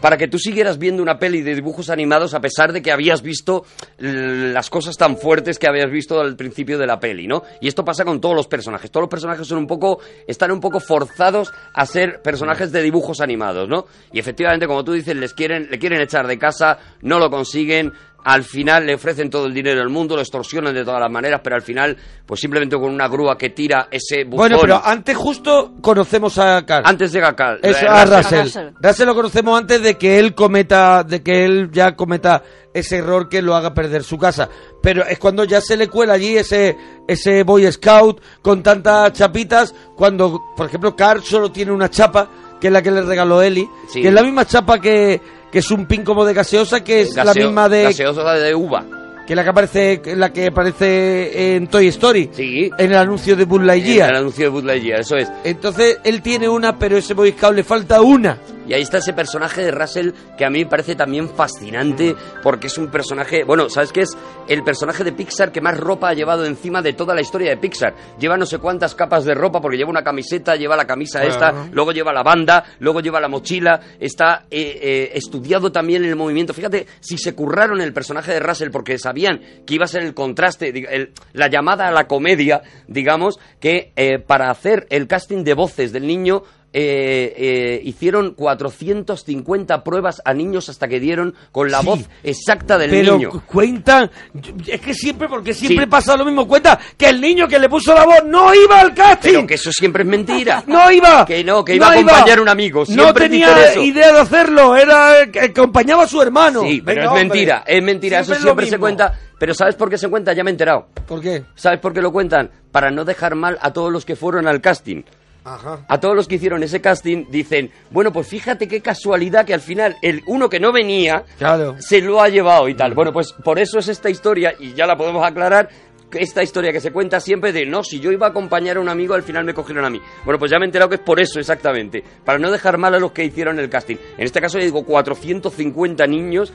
para que tú siguieras viendo una peli de dibujos animados a pesar de que habías visto las cosas tan fuertes que habías visto al principio de la peli, ¿no? Y esto pasa con todos los personajes. Todos los personajes son un poco están un poco forzados a ser personajes de dibujos animados, ¿no? Y efectivamente, como tú dices, les quieren le quieren echar de casa, no lo consiguen, al final le ofrecen todo el dinero del mundo, lo extorsionan de todas las maneras, pero al final, pues simplemente con una grúa que tira ese buzón. Bueno, pero antes justo conocemos a Carl. Antes llega Carl. Es eh, a Russell. Russell. Russell lo conocemos antes de que él cometa, de que él ya cometa ese error que lo haga perder su casa. Pero es cuando ya se le cuela allí ese, ese Boy Scout con tantas chapitas, cuando, por ejemplo, Carl solo tiene una chapa, que es la que le regaló Eli, Sí. que es la misma chapa que, que es un pin como de gaseosa, que es la misma de, Gaseosa de uva. Que la que aparece, la que aparece en Toy Story. Sí. En el anuncio de Buzz Lightyear. El anuncio de Buzz Lightyear, eso es. Entonces él tiene una, pero ese Boy Scout le falta una. Y ahí está ese personaje de Russell que a mí me parece también fascinante porque es un personaje, bueno, ¿sabes qué es? El personaje de Pixar que más ropa ha llevado encima de toda la historia de Pixar. Lleva no sé cuántas capas de ropa porque lleva una camiseta, lleva la camisa esta, luego lleva la banda, luego lleva la mochila, está eh, eh, estudiado también en el movimiento. Fíjate, si se curraron el personaje de Russell porque sabían que iba a ser el contraste, el- la llamada a la comedia, digamos, que eh, para hacer el casting de voces del niño eh, eh, hicieron 450 pruebas a niños hasta que dieron con la Sí. voz exacta del pero niño. cu- cuentan, yo- es que siempre, porque siempre Sí. pasa lo mismo, cuenta que el niño que le puso la voz no iba al casting. Pero que eso siempre es mentira. No iba. Que no, que iba a acompañar a un amigo. No Siempre tenía eso. idea de hacerlo. Era eh, que acompañaba a su hermano. Sí, pero Venga, es hombre. mentira, es mentira, eso es siempre se cuenta. Pero ¿sabes por qué se cuenta? Ya me he enterado. ¿Por qué? ¿Sabes por qué lo cuentan? Para no dejar mal a todos los que fueron al casting. Ajá. A todos los que hicieron ese casting dicen, bueno, pues fíjate qué casualidad que al final el uno que no venía Claro. se lo ha llevado y tal. Bueno, pues por eso es esta historia y ya la podemos aclarar. Esta historia que se cuenta siempre de no, si yo iba a acompañar a un amigo, al final me cogieron a mí. Bueno, pues ya me he enterado que es por eso exactamente. Para no dejar mal a los que hicieron el casting. En este caso, ya digo, 450 niños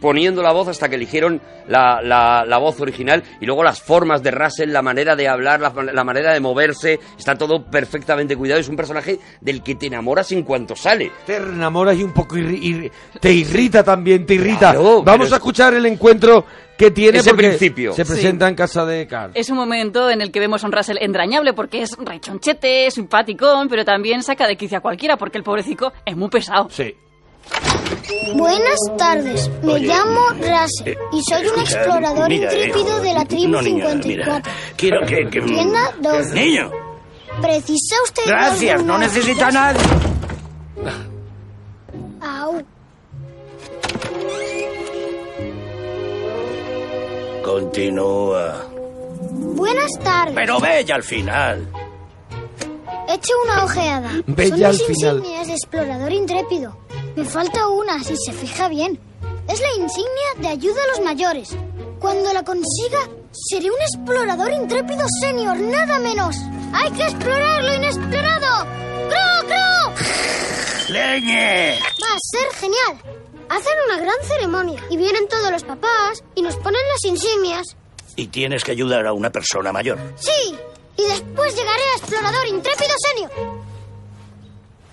poniendo la voz hasta que eligieron la, la- la voz original y luego las formas de Russell, la manera de hablar, la, la manera de moverse, está todo perfectamente cuidado. Es un personaje del que te enamoras en cuanto sale. Te enamoras y un poco te irrita también, te irrita. Claro, Vamos a es- escuchar el encuentro que tiene Ese porque principio. se Sí. presenta en casa de Carl. Es un momento en el que vemos a un Russell entrañable porque es rechonchete, simpaticón, pero también saca de quicio a cualquiera porque el pobrecico es muy pesado. Sí. Buenas tardes, me Oye, llamo Russell eh, y soy un explorador mira, intrépido de la tribu no, niña, 54. mira, quiero que... que Tienda 12. Niño, ¿Precisa usted gracias, no necesita nadie. Au. Continúa. Buenas tardes. Pero ve ya al final. Eche una ojeada. Ve Son al final. insignias de explorador intrépido. Me falta una, si se fija bien. Es la insignia de ayuda a los mayores. Cuando la consiga, seré un explorador intrépido senior, nada menos. ¡Hay que explorar lo inexplorado! ¡Cro, cro! ¡Leñe! Va a ser genial. Hacen una gran ceremonia y vienen todos los papás y nos ponen las insignias. Y tienes que ayudar a una persona mayor. Sí, y después llegaré a explorador intrépido senior.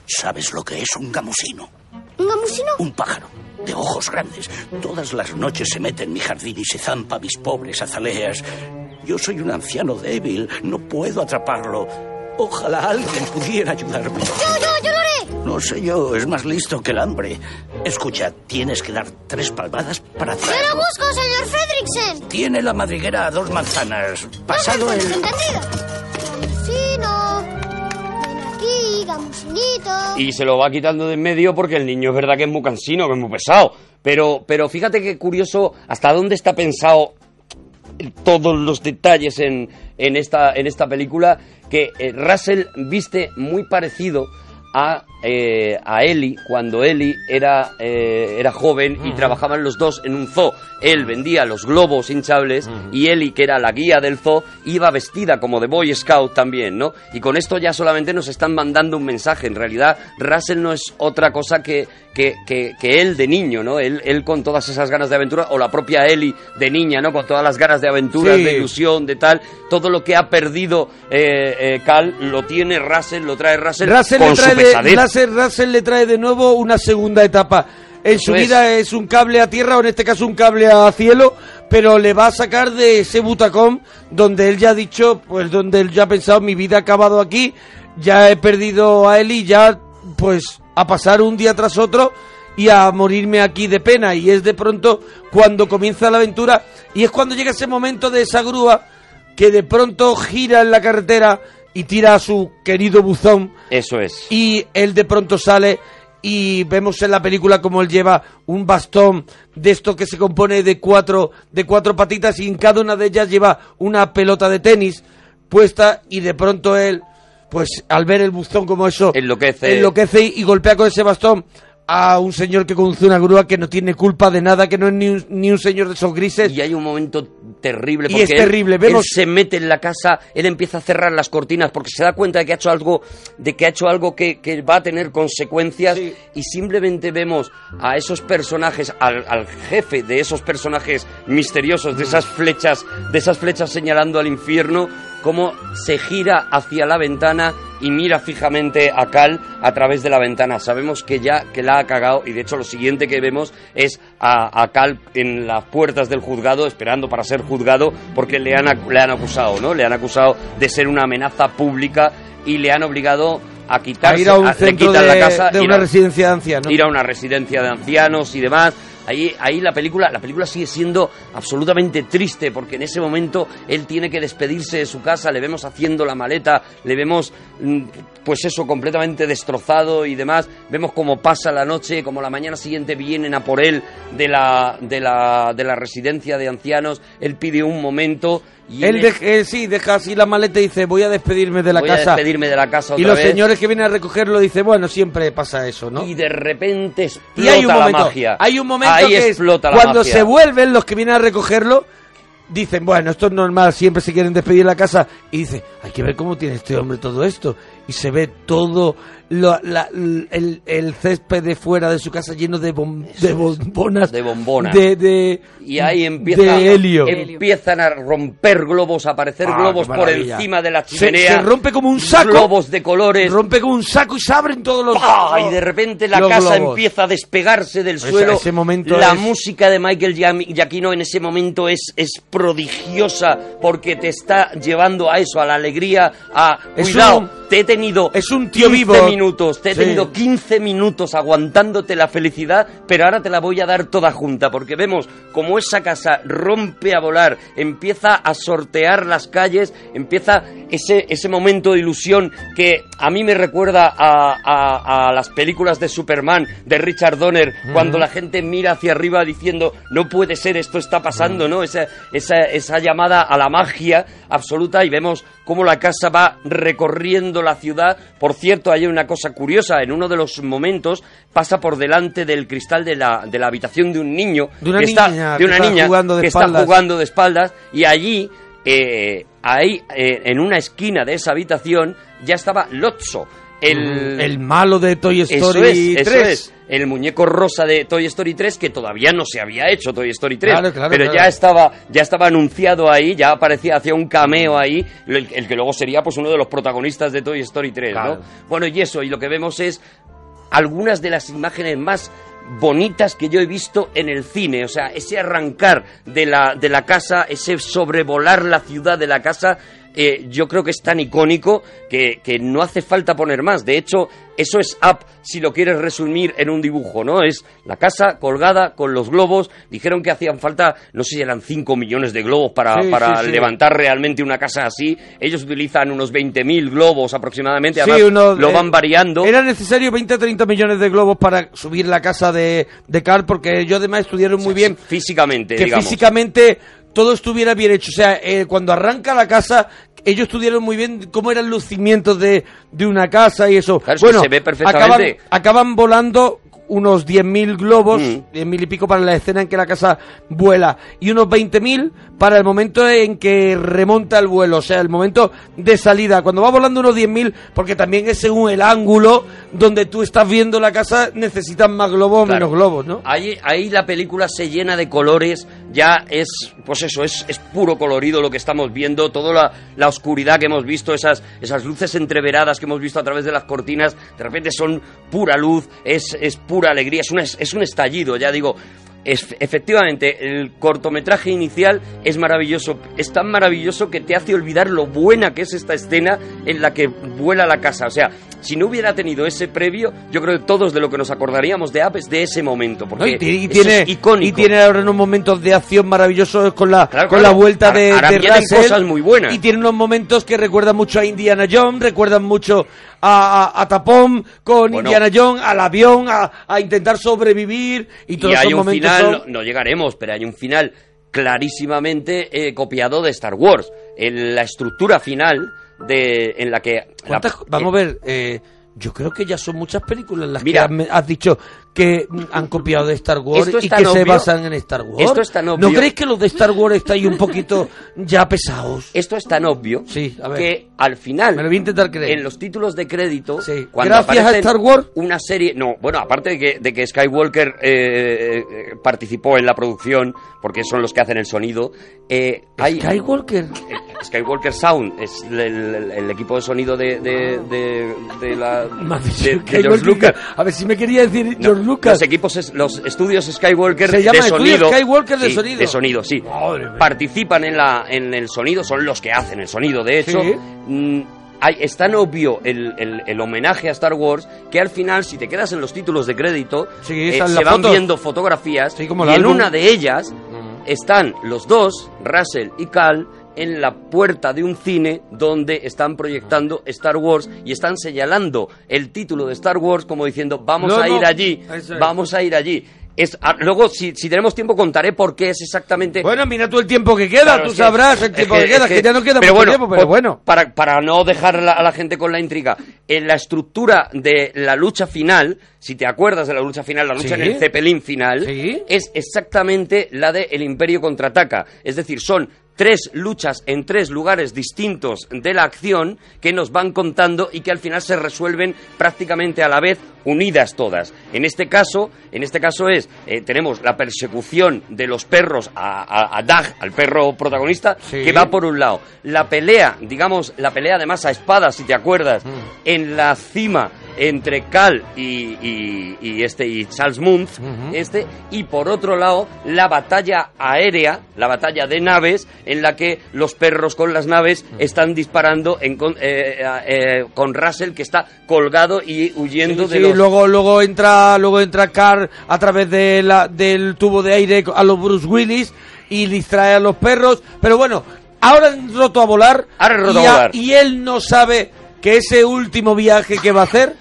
¿Sabes lo que es un gamusino? ¿Un gamusino? Un pájaro de ojos grandes. Todas las noches se mete en mi jardín y se zampa a mis pobres azaleas. Yo soy un anciano débil, no puedo atraparlo. Ojalá alguien pudiera ayudarme. Yo, yo, yo lo haré. No sé yo, es más listo que el hambre. Escucha, tienes que dar tres palmadas para Yo lo busco, señor Fredricksen. Tiene la madriguera a dos manzanas. Pasado No, el... entendido. Y se lo va quitando de en medio porque el niño es verdad que es muy cansino, que es muy pesado. Pero, pero fíjate qué curioso hasta dónde está pensado todos los detalles en, en, esta, en esta película, que eh, Russell viste muy parecido a, eh, a Ellie cuando Ellie era, eh, era joven y trabajaban los dos en un zoo. Él vendía los globos hinchables y Ellie, que era la guía del zoo, iba vestida como de Boy Scout también, ¿no? Y con esto ya solamente nos están mandando un mensaje. En realidad, Russell no es otra cosa que, que, que, que él de niño, ¿no? Él, él con todas esas ganas de aventura, o la propia Ellie de niña, ¿no? Con todas las ganas de aventura, Sí. de ilusión, de tal. Todo lo que ha perdido eh, eh, Cal lo tiene Russell, lo trae Russell, Russell con trae su de, pesadez. Russell, Russell le trae de nuevo una segunda etapa. En su es. vida es un cable a tierra, o en este caso un cable a cielo, pero le va a sacar de ese butacón donde él ya ha dicho, pues donde él ya ha pensado, mi vida ha acabado aquí, ya he perdido a él y ya, pues, a pasar un día tras otro y a morirme aquí de pena. Y es de pronto cuando comienza la aventura y es cuando llega ese momento de esa grúa que de pronto gira en la carretera y tira a su querido buzón. Eso es. Y él de pronto sale y vemos en la película como él lleva un bastón de esto que se compone de cuatro de cuatro patitas y en cada una de ellas lleva una pelota de tenis puesta y de pronto él pues al ver el buzón como eso Enloquece. enloquece y golpea con ese bastón a un señor que conduce una grúa que no tiene culpa de nada, que no es ni un, ni un señor de esos grises. Y hay un momento terrible Y porque es él- terrible, él, vemos- se mete en la casa, él empieza a cerrar las cortinas porque se da cuenta de que ha hecho algo, de que ha hecho algo que, que va a tener consecuencias y simplemente vemos a esos personajes, al, al jefe de esos personajes misteriosos, de esas flechas, de esas flechas señalando al infierno, cómo se gira hacia la ventana y mira fijamente a Cal a través de la ventana. Sabemos que ya que la ha cagado y de hecho lo siguiente que vemos es a, a Cal en las puertas del juzgado esperando para ser juzgado porque le han, le han acusado, ¿no? Le han acusado de ser una amenaza pública y le han obligado a a quitarse ir a un le centro quitan de, la casa de ir una a- residencia de ancianos. ir a una residencia de ancianos y demás. Ahí, ahí la película, la película sigue siendo absolutamente triste porque en ese momento él tiene que despedirse de su casa, le vemos haciendo la maleta, le vemos mm, pues eso completamente destrozado y demás, vemos cómo pasa la noche, como la mañana siguiente vienen a por él de la, de la, de la residencia de ancianos, él pide un momento y Él, él sí, deja así la maleta y dice, voy a despedirme de la voy a casa. despedirme de la casa y los vez. señores que vienen a recogerlo dicen, bueno, siempre pasa eso, ¿no? y de repente Y explota hay un momento, la magia. hay un momento Ahí que es la cuando magia. se vuelven los que vienen a recogerlo, dicen, bueno, esto es normal, siempre se quieren despedir de la casa. Y dice, hay que ver cómo tiene este hombre todo esto. Y se ve todo lo- la- el, el césped de fuera de su casa lleno de, bom- de bombonas. De bombonas. De, de- Y ahí empieza, de helio. empiezan a romper globos, a aparecer Ah, globos por encima de la Se- chimenea. se rompe como un saco. Globos de colores. Rompe como un saco y se abren todos los... ¡Pah! Y de repente la casa globos. empieza a despegarse del suelo. ese momento la es- música de Michael Giacchino en ese momento es, es prodigiosa porque te está llevando a eso, a la alegría, a Es cuidado. un- te tenido es un tío 15 vivo. minutos, te he Sí. tenido 15 minutos aguantándote la felicidad, pero ahora te la voy a dar toda junta porque vemos como esa casa rompe a volar, empieza a sortear las calles, empieza ese, ese momento de ilusión que a mí me recuerda a, a- a las películas de Superman de Richard Donner, cuando la gente mira hacia arriba diciendo no puede ser, esto está pasando, ¿no? Esa, esa, esa llamada a la magia absoluta y vemos cómo la casa va recorriendo la ciudad. Por cierto, hay una cosa curiosa, en uno de los momentos pasa por delante del cristal de la, de la habitación de un niño, De una que está, niña de que una está niña jugando de que espaldas. está jugando de espaldas y allí, eh, ahí, eh, en una esquina de esa habitación, ya estaba Lotso. El, El malo de Toy eso Story es, 3. eso es. El muñeco rosa de Toy Story 3 que todavía no se había hecho Toy Story 3, Claro, claro, pero claro. ya estaba ya estaba anunciado ahí, ya aparecía hacía un cameo ahí, el, el que luego sería pues uno de los protagonistas de Toy Story 3, Claro. ¿no? Bueno, y eso, y lo que vemos es algunas de las imágenes más bonitas que yo he visto en el cine, o sea, ese arrancar de la, de la casa, ese sobrevolar la ciudad de la casa, eh, yo creo que es tan icónico que, que no hace falta poner más. De hecho, eso es Up, si lo quieres resumir en un dibujo, ¿no? Es la casa colgada con los globos. Dijeron que hacían falta, no sé si eran 5 millones de globos para, Sí, para sí, sí. levantar realmente una casa así. Ellos utilizan unos 20.000 globos aproximadamente, Sí, además uno, lo eh, van variando. Era necesario 20 o 30 millones de globos para subir la casa de, de Carl, porque ellos además estudiaron muy bien Físicamente, que digamos. físicamente todo estuviera bien hecho. O sea, eh, cuando arranca la casa, ellos estudiaron muy bien cómo eran los cimientos de, de una casa y eso. Claro, es que bueno, se ve perfectamente. Acaban, acaban volando unos 10.000 globos, Mm. 10.000 y pico para la escena en que la casa vuela, y unos 20.000 para el momento en que remonta el vuelo, o sea, el momento de salida. Cuando va volando unos 10.000, porque también es según el ángulo donde tú estás viendo la casa, necesitan más globos o Claro. menos globos, ¿no? Ahí, ahí la película se llena de colores, ya es, pues eso, es, es puro colorido lo que estamos viendo, toda la, la oscuridad que hemos visto, esas, esas luces entreveradas que hemos visto a través de las cortinas, de repente son pura luz, es, es pura alegría, es, una, es un estallido, ya digo. Es- efectivamente, el cortometraje inicial es maravilloso, es tan maravilloso que te hace olvidar lo buena que es esta escena en la que vuela la casa. O sea, si no hubiera tenido ese previo, yo creo que todos de lo que nos acordaríamos de Up es de ese momento, ¿no? porque Y, tiene- y eso tiene, es icónico. y tiene ahora unos momentos de acción maravillosos con la, Claro, con claro. la vuelta de, de Russell. cosas muy buenas. Y tiene unos momentos que recuerdan mucho a Indiana Jones, recuerdan mucho a, a, a Tapón con Bueno. Indiana Jones, al avión, a, a intentar sobrevivir. Y todos y esos momentos final, no, no llegaremos, pero hay un final clarísimamente eh, copiado de Star Wars. En la estructura final de en la que... la- ¿Cuántas- vamos a ver, eh, yo creo que ya son muchas películas las Mira. que has, has dicho que han copiado de Star Wars y que se basan en Star Wars. Esto es tan obvio- ¿No creéis que los de Star Wars están un poquito ya pesados? Esto es tan obvio Sí, a ver. que al final, Me lo voy a intentar creer. en los títulos de crédito, Sí. cuando Gracias a Star Wars. una serie, no, bueno, aparte de que, de que Skywalker eh, eh, participó en la producción, porque son los que hacen el sonido, eh, hay Skywalker. eh, Skywalker Sound es el, el- el equipo de sonido de, de, de- de la Me has dicho de- de Skywalker. George Lucas. A ver si me quería decir No, George Lucas. Los equipos, es- los estudios Skywalker Se llama de sonido. Skywalker de Sí, sonido. De sonido, sí. Madre. Participan en, la, en el sonido, son los que hacen el sonido. De hecho, Sí. mm, hay- es tan obvio el, el- el homenaje a Star Wars que al final, si te quedas en los títulos de crédito, Sí, eh, se van viendo fotografías como y en álbum. una de ellas están los dos, Russell y Cal, en la puerta de un cine donde están proyectando Star Wars y están señalando el título de Star Wars como diciendo vamos No, a ir allí, es. vamos a ir allí. Es, ah, luego, si, si tenemos tiempo, contaré por qué es exactamente... Bueno, mira tú el tiempo que queda, Claro, tú es que- sabrás el es tiempo que, es queda, que, ya no queda pero mucho bueno, tiempo, pero bueno. Para, para no dejar a la, a la gente con la intriga, en la estructura de la lucha final, si te acuerdas de la lucha final, la lucha Sí. en el Zeppelin final, Sí. es exactamente la de El Imperio contraataca. Es decir, son tres luchas en tres lugares distintos de la acción que nos van contando y que al final se resuelven prácticamente a la vez unidas todas. En este caso, en este caso es eh, tenemos la persecución de los perros a, a, a Dag, al perro protagonista, Sí. que va por un lado. La pelea, digamos, la pelea además a espada, si te acuerdas, Mm. en la cima entre Cal y, y- y este y Charles Muntz, Ujú. este, y por otro lado la batalla aérea, la batalla de naves, en la que los perros con las naves están disparando en con, eh, eh, con Russell que está colgado y huyendo Sí, de sí, los luego luego entra luego entra Carr a través de la, del tubo de aire a los Bruce Willis y distrae a los perros, pero bueno, ahora han roto a volar, Ahora han roto y, a volar. y él no sabe que ese último viaje que va a hacer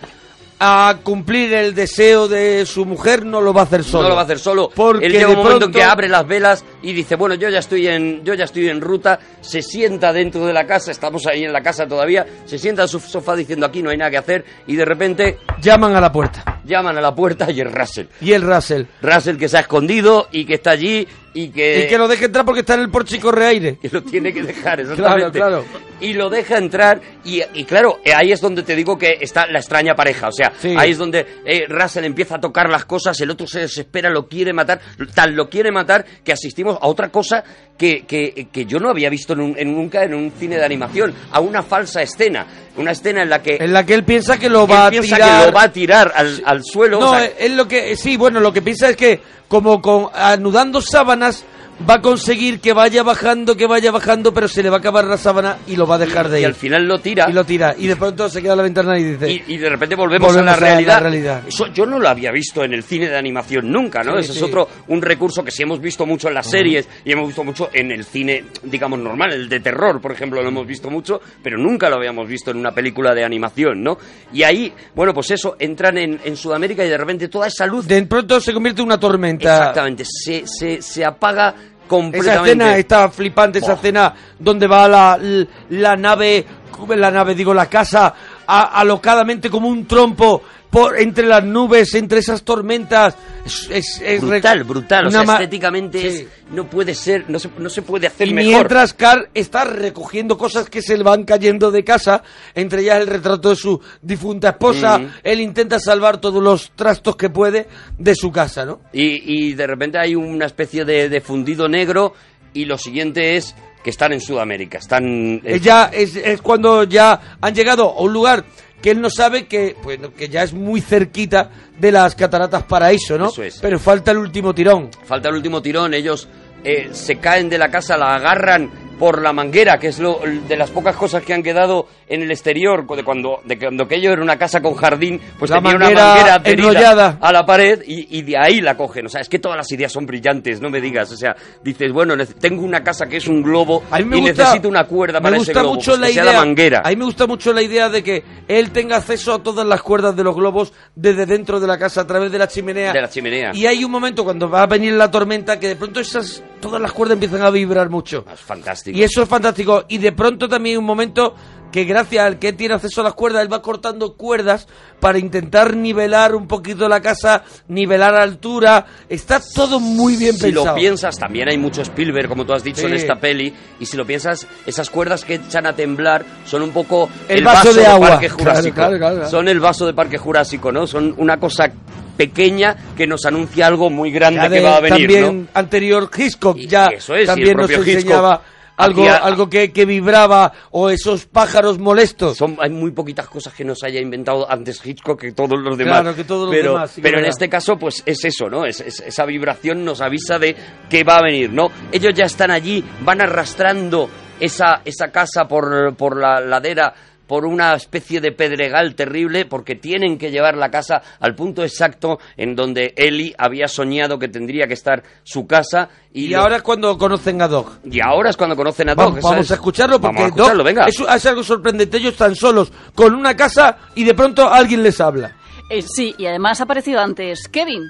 a cumplir el deseo de su mujer no lo va a hacer solo. No lo va a hacer solo. Porque Él llega de un momento en pronto- que abre las velas y dice, bueno, yo ya estoy en, yo ya estoy en ruta, se sienta dentro de la casa, estamos ahí en la casa todavía, se sienta en su sofá diciendo aquí no hay nada que hacer y de repente Llaman a la puerta. llaman a la puerta y es Russell. Y el Russell. Russell que se ha escondido y que está allí y que, Y que lo deje entrar porque está en el porche y corre aire. que lo tiene que dejar, exactamente. Claro, Y lo deja entrar y, y claro, eh, ahí es donde te digo que está la extraña pareja. O sea, Sí. ahí es donde eh, Russell empieza a tocar las cosas, el otro se desespera, lo quiere matar, tal lo quiere matar que asistimos a otra cosa que, que, que yo no había visto en un- en nunca en un cine de animación, a una falsa escena. Una escena en la que En la que él piensa que lo va a tirar. que lo va a tirar al, al suelo. No, o sea, es lo que sí, bueno, lo que piensa es que como con anudando sábanas va a conseguir que vaya bajando, que vaya bajando, pero se le va a acabar la sábana y lo va a dejar de y ir. al final lo tira. Y lo tira y de pronto se queda a la ventana y dice, Y, y de repente volvemos, Volvemos a, a la la realidad. Eso yo no lo había visto en el cine de animación nunca, ¿no? Sí, Ese sí. es otro, un recurso que sí hemos visto mucho en las series y hemos visto mucho en el cine, digamos, normal. El de terror, por ejemplo, lo hemos visto mucho, pero nunca lo habíamos visto en una película de animación, ¿no? Y ahí, bueno, pues eso, entran en, en Sudamérica y de repente toda esa luz... de pronto se convierte en una tormenta. Exactamente, se, se, se apaga Esa completamente. escena está flipante, esa Buah. escena donde va la, la nave, la nave, digo, la casa, a- alocadamente como un trompo por entre las nubes, entre esas tormentas. Es, es- es re- brutal, brutal. O sea, estéticamente Sí. es- no puede ser, no se, no se puede hacer Y mejor. mientras Carl está recogiendo cosas que se le van cayendo de casa, entre ellas el retrato de su difunta esposa, Mm. él intenta salvar todos los trastos que puede de su casa, ¿no? Y, y de repente hay una especie de, de fundido negro y lo siguiente es que están en Sudamérica. Están... eh, Es ya es, es cuando ya han llegado a un lugar que él no sabe que pues que ya es muy cerquita de las cataratas Paraíso, ¿no? Eso es. Pero falta el último tirón. Falta el último tirón, ellos eh, se caen de la casa, la agarran por la manguera, que es lo de las pocas cosas que han quedado en el exterior, de cuando, de cuando aquello era una casa con jardín, pues La tenía una manguera manguera adherida enrollada. a la pared y, y de ahí la cogen. O sea, es que todas las ideas son brillantes, no me digas. O sea, dices, bueno, tengo una casa que es un globo A mí me y gusta- necesito una cuerda para me ese gusta globo, mucho pues la que sea idea la manguera. a mí me gusta mucho la idea de que él tenga acceso a todas las cuerdas de los globos desde dentro de la casa a través de la chimenea De la chimenea. y hay un momento cuando va a venir la tormenta que de pronto esas todas las cuerdas empiezan a vibrar mucho Es fantástico. y eso es fantástico y de pronto también un momento que gracias al que tiene acceso a las cuerdas él va cortando cuerdas para intentar nivelar un poquito la casa nivelar altura está todo muy bien si pensado lo piensas, también hay mucho Spielberg, como tú has dicho, en esta peli. Y si lo piensas, esas cuerdas que echan a temblar son un poco El vaso de agua. Parque Jurásico. claro, claro, claro. Son el vaso de Parque Jurásico, ¿no? Son una cosa pequeña que nos anuncia algo muy grande que va a venir, también ¿no? anterior Hitchcock Y- ya eso es, también nos Hitchcock enseñaba algo, algo que, que vibraba o esos pájaros molestos. Son, hay muy poquitas cosas que nos haya inventado antes Hitchcock que todos los demás. Claro, que todos los pero, demás, sí pero en este caso, pues es eso, ¿no? Es, es- esa vibración nos avisa de que va a venir, ¿no? Ellos ya están allí, van arrastrando esa, esa casa por, por la ladera por una especie de pedregal terrible porque tienen que llevar la casa al punto exacto en donde Eli había soñado que tendría que estar su casa y, Y, lo- ahora es cuando conocen a Doc. y ahora es cuando conocen a Doc Vamos, a escucharlo porque vamos a escucharlo, Doc venga. Es, es algo sorprendente. Ellos están solos con una casa y de pronto alguien les habla. Eh, sí, y además ha aparecido antes Kevin.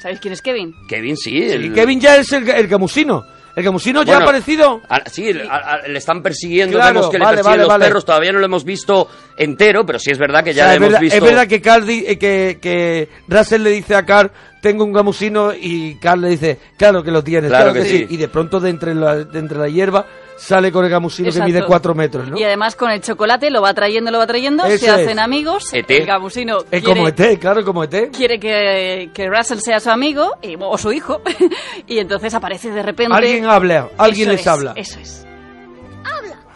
¿Sabéis quién es Kevin? Kevin sí, Y el- Kevin ya es el, el gamusino. El gamusino ya ha aparecido. Ah, sí, a- a- le están persiguiendo, Claro, vemos que le vale, persiguen vale, los vale. perros, todavía no lo hemos visto entero, pero sí es verdad que O ya sea, lo es, hemos verdad, visto. es verdad que Carl di- eh, que, que Russell le dice a Carl tengo un gamusino y Carl le dice claro que lo tienes Claro claro, que que, sí. sí. y de pronto de entre la, de entre la hierba sale con el gamusino Exacto. que mide cuatro metros ¿no? Y además con el chocolate lo va trayendo, lo va trayendo, se hacen es. amigos. ET. El gabusino es quiere, como ET claro como ET quiere que, que Russell sea su amigo y- o su hijo. y entonces aparece de repente. alguien habla alguien Eso les es, habla Eso es.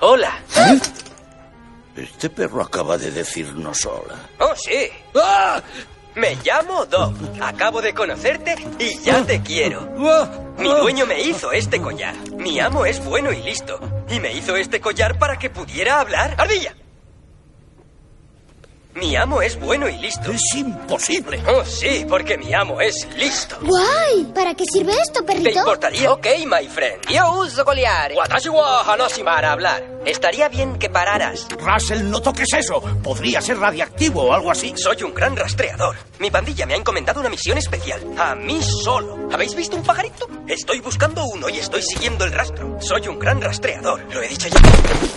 Hola. Este perro acaba de decirnos hola. Oh, sí. Me llamo Doc. Acabo de conocerte y ya te quiero. Mi dueño me hizo este collar. Mi amo es bueno y listo. Y me hizo este collar para que pudiera hablar. ¡Ardilla! Mi amo es bueno y listo. Es imposible. Oh, sí, porque mi amo es listo. ¡Guay! ¿Para qué sirve esto, ¿Te perrito? importaría? Ok, my friend. Yo uso collar. Watashi wa hanoshimara hablar. Estaría bien que pararas. Russell, no toques eso. Podría ser radiactivo o algo así. Soy un gran rastreador. Mi pandilla me ha encomendado una misión especial. A mí solo. ¿Habéis visto un pajarito? Estoy buscando uno y estoy siguiendo el rastro. Soy un gran rastreador. Lo he dicho ya.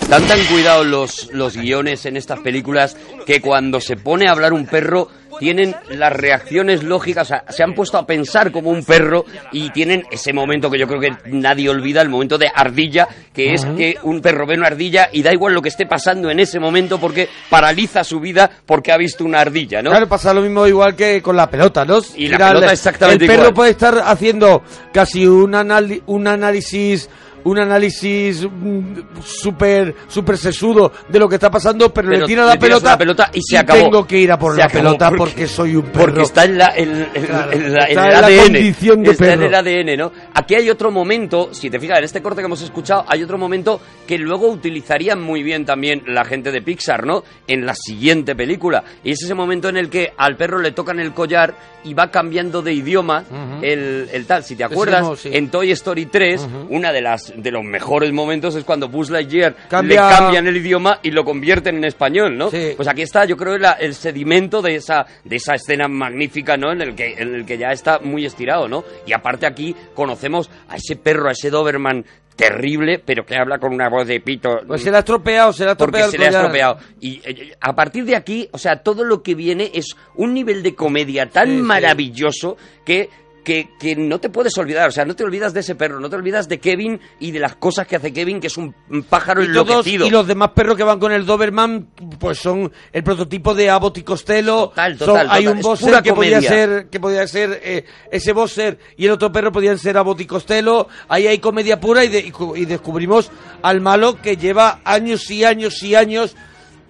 Dan tan cuidado los, los guiones en estas películas que cuando se pone a hablar un perro tienen las reacciones lógicas, o sea, se han puesto a pensar como un perro y tienen ese momento que yo creo que nadie olvida, el momento de ardilla, que es que un perro ve una ardilla y da igual lo que esté pasando en ese momento porque paraliza su vida porque ha visto una ardilla, ¿no? Claro, pasa lo mismo igual que con la pelota, ¿no? Y la Mira, pelota el- exactamente El perro igual. puede estar haciendo casi un, anali- un análisis un análisis mm, súper súper sesudo de lo que está pasando, pero, Pero le tira la pelota, y se acabó. tengo que ir a por Se la pelota porque- porque, soy un perro. Porque está en, la, en- en- Claro, en la- está el condición de está en perro. el ADN, ¿no? Aquí hay otro momento, si te fijas, en este corte que hemos escuchado, hay otro momento que luego utilizarían muy bien también la gente de Pixar, ¿no? En la siguiente película. Y es ese momento en el que al perro le tocan el collar y va cambiando de idioma el, el tal. Si te acuerdas, sí. en Toy Story 3, una de las de los mejores momentos es cuando Buzz Lightyear Cambia- le cambian el idioma y lo convierten en español, ¿no? Sí. Pues aquí está, yo creo, la- el sedimento de esa, de esa escena magnífica, ¿no? En el, que, en el que ya está muy estirado, ¿no? Y aparte aquí conocemos a ese perro, a ese Doberman terrible, pero que habla con una voz de pito. Pues se le ha estropeado, se le ha porque estropeado se el le ha estropeado. Y eh, a partir de aquí, o sea, todo lo que viene es un nivel de comedia tan Sí, sí. maravilloso que, que, que no te puedes olvidar. O sea, no te olvidas de ese perro, no te olvidas de Kevin y de las cosas que hace Kevin, que es un, pájaro Y, todos, enloquecido. y los demás perros que van con el Doberman, pues son el prototipo de Abbott y Costello. Total, Son- total, hay total. un pura que podía ser, que podía ser eh, ese bosser y el otro perro podían ser Abbott y Costello. Ahí hay comedia pura y, de- y y descubrimos al malo que lleva años y años y años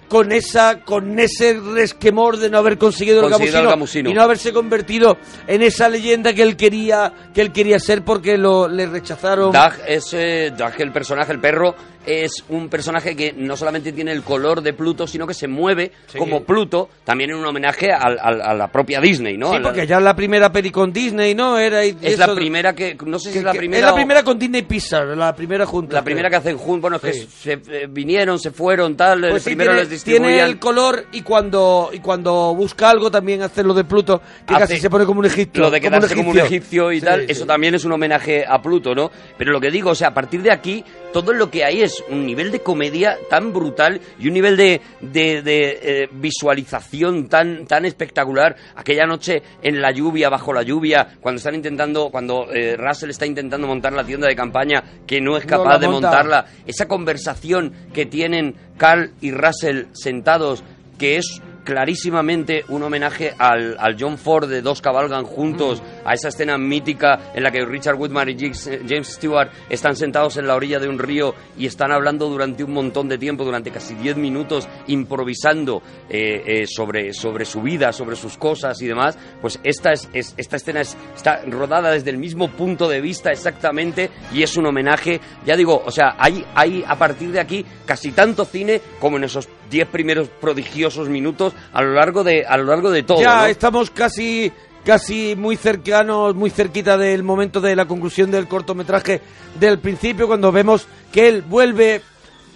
con esa con ese resquemor de no haber conseguido, el, Conseguido el gamusino, gamusino. y no haberse convertido en esa leyenda que él quería que él quería ser porque lo le rechazaron. Doug es eh, el personaje, el perro, es un personaje que no solamente tiene el color de Pluto, sino que se mueve Sí. como Pluto, también en un homenaje al- al- a la propia Disney, ¿no? Sí, porque ya la primera peli con Disney, ¿no? Era y- es eso- la primera que, no sé si que- es la que- primera Es la o- primera con Disney Pixar, la primera junta. la primera que hacen juntos, bueno, es que Sí. se, eh, vinieron, se fueron, tal, el Pues primero tiene, les distribuían... tiene el color y cuando y cuando busca algo también hace lo de Pluto, que Hace casi se pone como un egipcio. Lo de quedarse como un egipcio y Sí, tal, sí. eso también es un homenaje a Pluto, ¿no? Pero lo que digo, o sea, a partir de aquí, todo lo que hay es un nivel de comedia tan brutal y un nivel de, de, de, eh, visualización tan, tan espectacular. Aquella noche en la lluvia, bajo la lluvia, cuando están intentando, cuando eh, Russell está intentando montar la tienda de campaña, que no es capaz de monta. montarla, esa conversación que tienen Carl y Russell sentados, que es clarísimamente un homenaje al, al John Ford de Dos Cabalgan Juntos, a esa escena mítica en la que Richard Woodman y James James Stewart están sentados en la orilla de un río y están hablando durante un montón de tiempo, durante casi 10 minutos, improvisando eh, eh, sobre, sobre su vida, sobre sus cosas y demás, pues esta, es, es- esta escena es- está rodada desde el mismo punto de vista exactamente y es un homenaje, ya digo, o sea, hay, hay a partir de aquí casi tanto cine como en esos 10 primeros prodigiosos minutos a lo largo de, a lo largo de todo. ya ¿no? estamos casi casi muy cercanos, muy cerquita del momento de la conclusión del cortometraje del principio cuando vemos que él vuelve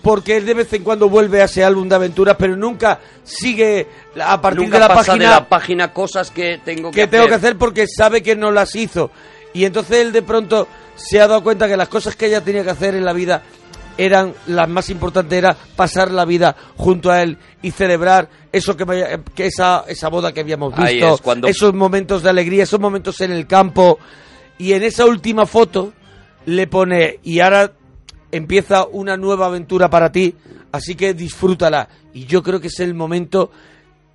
porque él de vez en cuando vuelve a ese álbum de aventuras, pero nunca sigue a partir Nunca de la pasa página de la página cosas que tengo que, que tengo que hacer porque sabe que no las hizo. Y entonces él de pronto se ha dado cuenta que las cosas que ella tenía que hacer en la vida eran las más importantes, era pasar la vida junto a él y celebrar eso que, me- que esa, esa boda que habíamos visto, es, cuando- esos momentos de alegría, esos momentos en el campo. Y en esa última foto le pone, y ahora empieza una nueva aventura para ti, así que disfrútala. Y yo creo que es el momento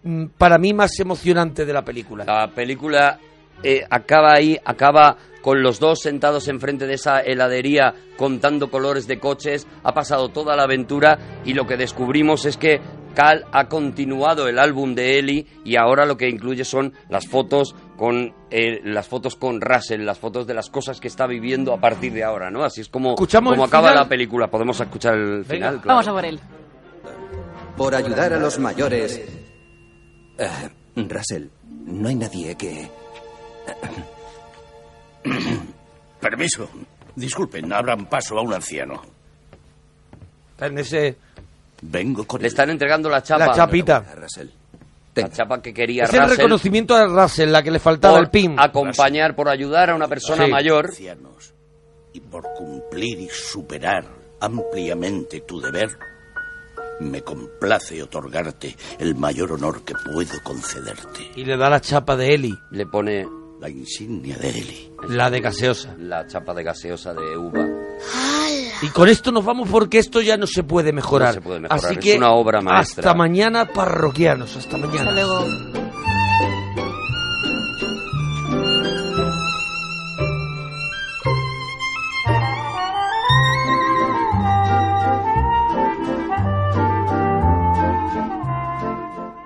mm, para mí más emocionante de la película. La película eh, acaba ahí, acaba con los dos sentados enfrente de esa heladería contando colores de coches, ha pasado toda la aventura y lo que descubrimos es que Cal ha continuado el álbum de Ellie y ahora lo que incluye son las fotos con eh, las fotos con Russell, las fotos de las cosas que está viviendo a partir de ahora, ¿no? Así es como, ¿Escuchamos como acaba final? la película. Podemos escuchar el final. claro. Vamos a por él. Por ayudar a los mayores. Eh, Russell, no hay nadie que... Permiso. Disculpen, abran paso a un anciano. En ese... Vengo con Le están entregando la chapa. La chapita. Russell. La chapa que quería Es el Russell reconocimiento a Russell, la que le faltaba por el pin. acompañar, por ayudar a una persona Sí. mayor. ancianos y por cumplir y superar ampliamente tu deber, me complace otorgarte el mayor honor que puedo concederte. Y le da la chapa de Eli, Le pone La insignia de Eli. la de gaseosa. la chapa de gaseosa de uva. Y con esto nos vamos porque esto ya no se puede mejorar. No se puede mejorar, Así es que una obra maestra. hasta mañana, parroquianos. Hasta mañana. Hasta luego.